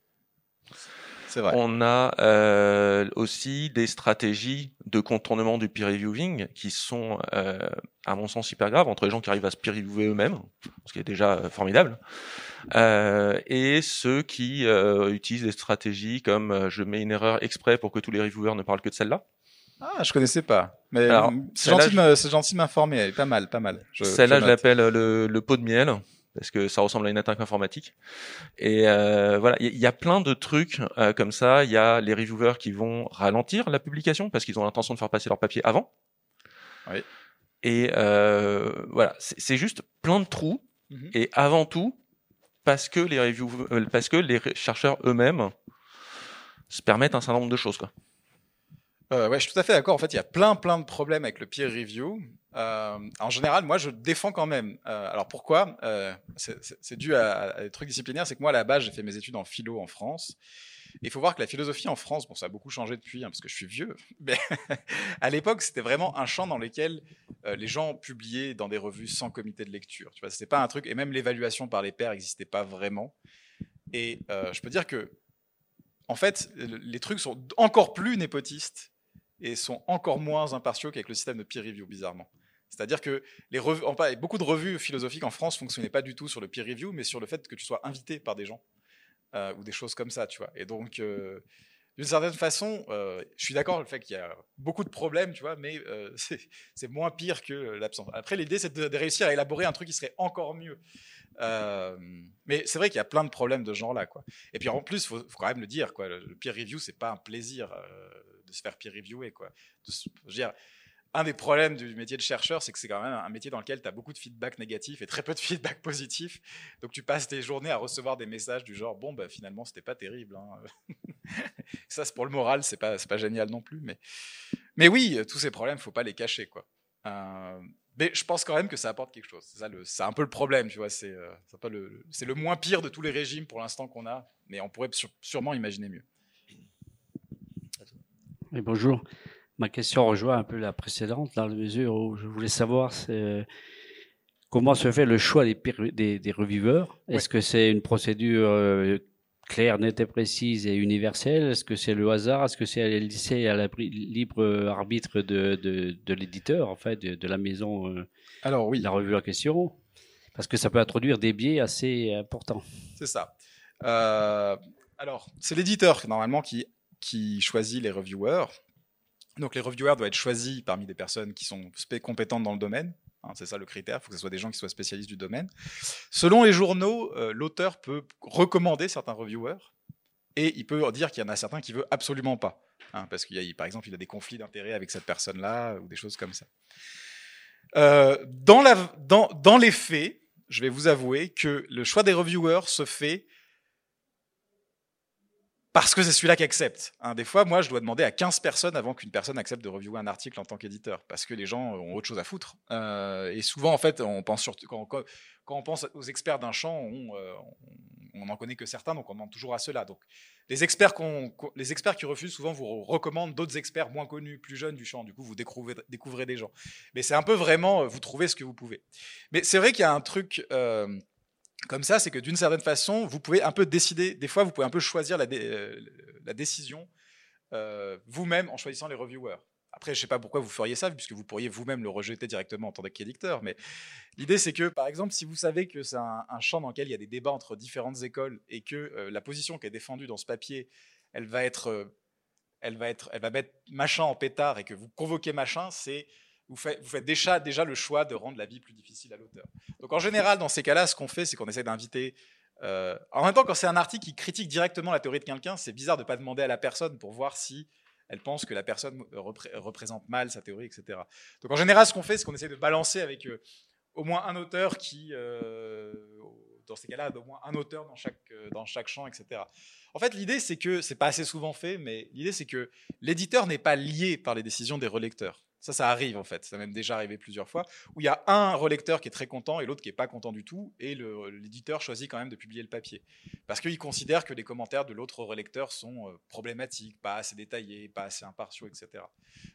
[SPEAKER 1] C'est vrai.
[SPEAKER 4] On a euh, aussi des stratégies de contournement du peer reviewing qui sont, euh, à mon sens, hyper graves entre les gens qui arrivent à se peer reviewer eux-mêmes, ce qui est déjà euh, formidable, et ceux qui utilisent des stratégies comme je mets une erreur exprès pour que tous les reviewers ne parlent que de celle-là.
[SPEAKER 1] Ah, je connaissais pas. Mais c'est gentil, de m'informer. Pas mal, pas mal.
[SPEAKER 4] Celle-là, je, l'appelle le, le pot de miel parce que ça ressemble à une attaque informatique. Et euh, voilà, il y, a plein de trucs euh, comme ça. Il y a les reviewers qui vont ralentir la publication parce qu'ils ont l'intention de faire passer leur papier avant.
[SPEAKER 1] Oui.
[SPEAKER 4] Et euh, voilà, c'est juste plein de trous. Mhm. Et avant tout, parce que les reviewers, parce que les chercheurs eux-mêmes se permettre un certain nombre de choses. Quoi.
[SPEAKER 1] Euh, ouais, je suis tout à fait d'accord. En fait, il y a plein, plein de problèmes avec le peer review. Euh, en général, moi, je défends quand même. Euh, alors pourquoi? Euh, C'est dû à, des trucs disciplinaires. C'est que moi, à la base, j'ai fait mes études en philo en France. Il faut voir que la philosophie en France, bon, ça a beaucoup changé depuis, hein, parce que je suis vieux, [laughs] mais à l'époque, c'était vraiment un champ dans lequel les gens publiaient dans des revues sans comité de lecture. Tu vois, c'était pas un truc, et même l'évaluation par les pairs n'existait pas vraiment. Et je peux dire que, en fait, les trucs sont encore plus népotistes et sont encore moins impartiaux qu'avec le système de peer review, bizarrement. C'est-à-dire que beaucoup de revues philosophiques en France fonctionnaient pas du tout sur le peer review, mais sur le fait que tu sois invité par des gens euh, ou des choses comme ça, tu vois. Et donc, euh, d'une certaine façon, euh, je suis d'accord le fait qu'il y a beaucoup de problèmes, tu vois, mais [laughs] c'est moins pire que l'absence. Après, l'idée, c'est de, réussir à élaborer un truc qui serait encore mieux. Mais c'est vrai qu'il y a plein de problèmes de ce genre-là, quoi. Et puis en plus, faut, faut, quand même le dire, quoi. Le peer review, c'est pas un plaisir de se faire peer reviewer, quoi. Je veux dire, un des problèmes du métier de chercheur, c'est que c'est quand même un métier dans lequel tu as beaucoup de feedback négatif et très peu de feedback positif. Donc tu passes tes journées à recevoir des messages du genre bon bah finalement c'était pas terrible. Hein. [laughs] ça c'est pour le moral, c'est pas pas génial non plus. Mais mais oui, tous ces problèmes, faut pas les cacher quoi. Euh, mais je pense quand même que ça apporte quelque chose. C'est un peu le problème, tu vois. C'est euh, le le moins pire de tous les régimes pour l'instant qu'on a, mais on pourrait sûrement imaginer mieux.
[SPEAKER 5] Bonjour. Ma question rejoint un peu la précédente, dans la mesure où je voulais savoir comment se fait le choix des, des. Est-ce que c'est une procédure euh, claire, nette et précise et universelle? Est-ce que c'est le hasard? Est-ce que c'est lycée à la libre arbitre de, de, de l'éditeur, en fait, de, de, la maison euh,
[SPEAKER 1] Alors, oui.
[SPEAKER 5] la revue en question? Parce que ça peut introduire des biais assez importants.
[SPEAKER 1] C'est ça. Euh, alors, c'est l'éditeur, normalement, qui, qui choisit les reviewers. Donc les reviewers doivent être choisis parmi des personnes qui sont compétentes dans le domaine. Hein, c'est ça le critère, il faut que ce soit des gens qui soient spécialistes du domaine. Selon les journaux, euh, l'auteur peut recommander certains reviewers et il peut dire qu'il y en a certains qui veut absolument pas. Hein, parce qu'il y a, par exemple, il a des conflits d'intérêts avec cette personne-là ou des choses comme ça. Euh, dans, les faits, je vais vous avouer que le choix des reviewers se fait parce que c'est celui-là qui accepte. Hein, des fois, moi, je dois demander à 15 personnes avant qu'une personne accepte de reviewer un article en tant qu'éditeur, parce que les gens ont autre chose à foutre. Euh, et souvent, en fait, on pense surtout, quand, on pense aux experts d'un champ, on, euh, n'en connaît que certains, donc on demande toujours à ceux-là. Donc, les experts, qui refusent souvent vous recommandent d'autres experts moins connus, plus jeunes du champ. Du coup, vous découvrez, découvrez des gens. Mais c'est un peu vraiment, vous trouvez ce que vous pouvez. Mais c'est vrai qu'il y a un truc. Euh, comme ça, c'est que d'une certaine façon, vous pouvez un peu décider, des fois, vous pouvez un peu choisir la, euh, décision euh, vous-même en choisissant les reviewers. Après, je ne sais pas pourquoi vous feriez ça, puisque vous pourriez vous-même le rejeter directement en tant qu'éditeur. Mais l'idée, c'est que, par exemple, si vous savez que c'est un, champ dans lequel il y a des débats entre différentes écoles et que euh, la position qui est défendue dans ce papier, elle va être, elle va être, elle va mettre machin en pétard et que vous convoquez machin, c'est vous faites, déjà, le choix de rendre la vie plus difficile à l'auteur. Donc en général, dans ces cas-là, ce qu'on fait, c'est qu'on essaie d'inviter... Euh, en même temps, quand c'est un article qui critique directement la théorie de quelqu'un, c'est bizarre de ne pas demander à la personne pour voir si elle pense que la personne repré représente mal sa théorie, etc. Donc en général, ce qu'on fait, c'est qu'on essaie de balancer avec euh, au moins un auteur qui, euh, dans ces cas-là, au moins un auteur dans chaque, euh, dans chaque champ, etc. En fait, l'idée, c'est que, c'est pas assez souvent fait, mais l'idée, c'est que l'éditeur n'est pas lié par les décisions des relecteurs. Ça, ça arrive en fait. Ça m'est déjà arrivé plusieurs fois où il y a un relecteur qui est très content et l'autre qui est pas content du tout, et l'éditeur choisit quand même de publier le papier parce qu'il considère que les commentaires de l'autre relecteur sont euh, problématiques, pas assez détaillés, pas assez impartiaux, etc.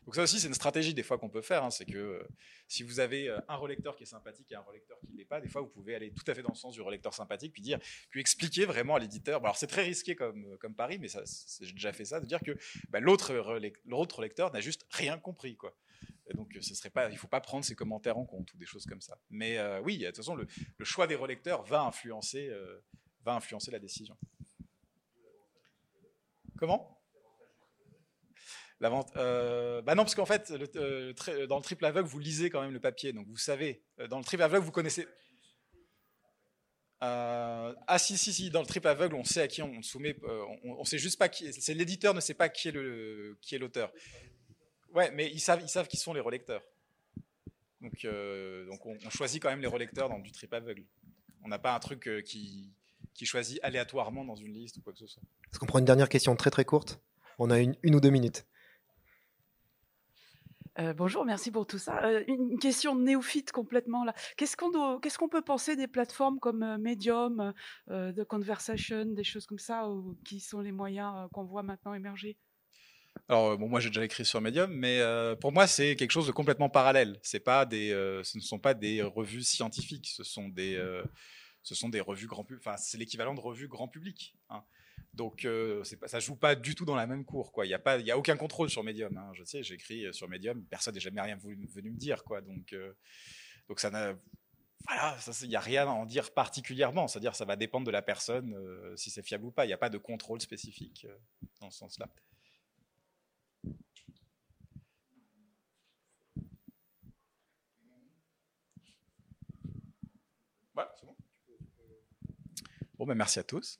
[SPEAKER 1] Donc ça aussi, c'est une stratégie des fois qu'on peut faire. Hein, c'est que euh, si vous avez euh, un relecteur qui est sympathique et un relecteur qui l'est pas, des fois vous pouvez aller tout à fait dans le sens du relecteur sympathique, puis dire, puis expliquer vraiment à l'éditeur. Alors c'est très risqué comme comme pari, mais j'ai déjà fait ça, de dire que bah, l'autre l'autre lecteur n'a juste rien compris, quoi. Et donc, pas, il ne faut pas prendre ces commentaires en compte ou des choses comme ça. Mais euh, oui, de toute façon, le, choix des relecteurs va influencer, euh, la décision. Comment? La vente, euh, bah non, parce qu'en fait, euh, dans le triple aveugle, vous lisez quand même le papier, donc vous savez. Dans le triple aveugle, vous connaissez. Euh, ah si si si dans le triple aveugle on sait à qui on soumet on, on sait juste pas qui c'est l'éditeur ne sait pas qui est l'auteur Ouais, mais ils savent, ils savent qui sont les relecteurs. Donc, euh, donc on, on, choisit quand même les relecteurs dans du trip aveugle. On n'a pas un truc euh, qui, qui choisit aléatoirement dans une liste ou quoi que ce soit.
[SPEAKER 6] Est-ce qu'on prend une dernière question très très courte? On a une, une ou deux minutes.
[SPEAKER 7] Euh, bonjour, merci pour tout ça. Euh, une question néophyte complètement là. Qu'est-ce qu'on qu'est-ce qu'on peut penser des plateformes comme euh, Medium, euh, The Conversation, des choses comme ça, ou, qui sont les moyens euh, qu'on voit maintenant émerger?
[SPEAKER 1] Alors bon, moi j'ai déjà écrit sur Medium, mais euh, pour moi c'est quelque chose de complètement parallèle. C'est pas des, euh, ce ne sont pas des revues scientifiques, ce sont des, euh, ce sont des revues grand public. Enfin, c'est l'équivalent de revues grand public. hein. Donc euh, pas, ça joue pas du tout dans la même cour. Il y a pas, il y a aucun contrôle sur Medium. hein. Je sais, euh, sur Medium, personne n'est jamais rien voulu, venu me dire, quoi. Donc, euh, donc ça n'a, voilà, ça, c'est- il y a rien à en dire particulièrement. C'est-à-dire, ça va dépendre de la personne euh, si c'est fiable ou pas. Il n'y a pas de contrôle spécifique euh, dans ce sens-là. Bon, ben, merci à tous.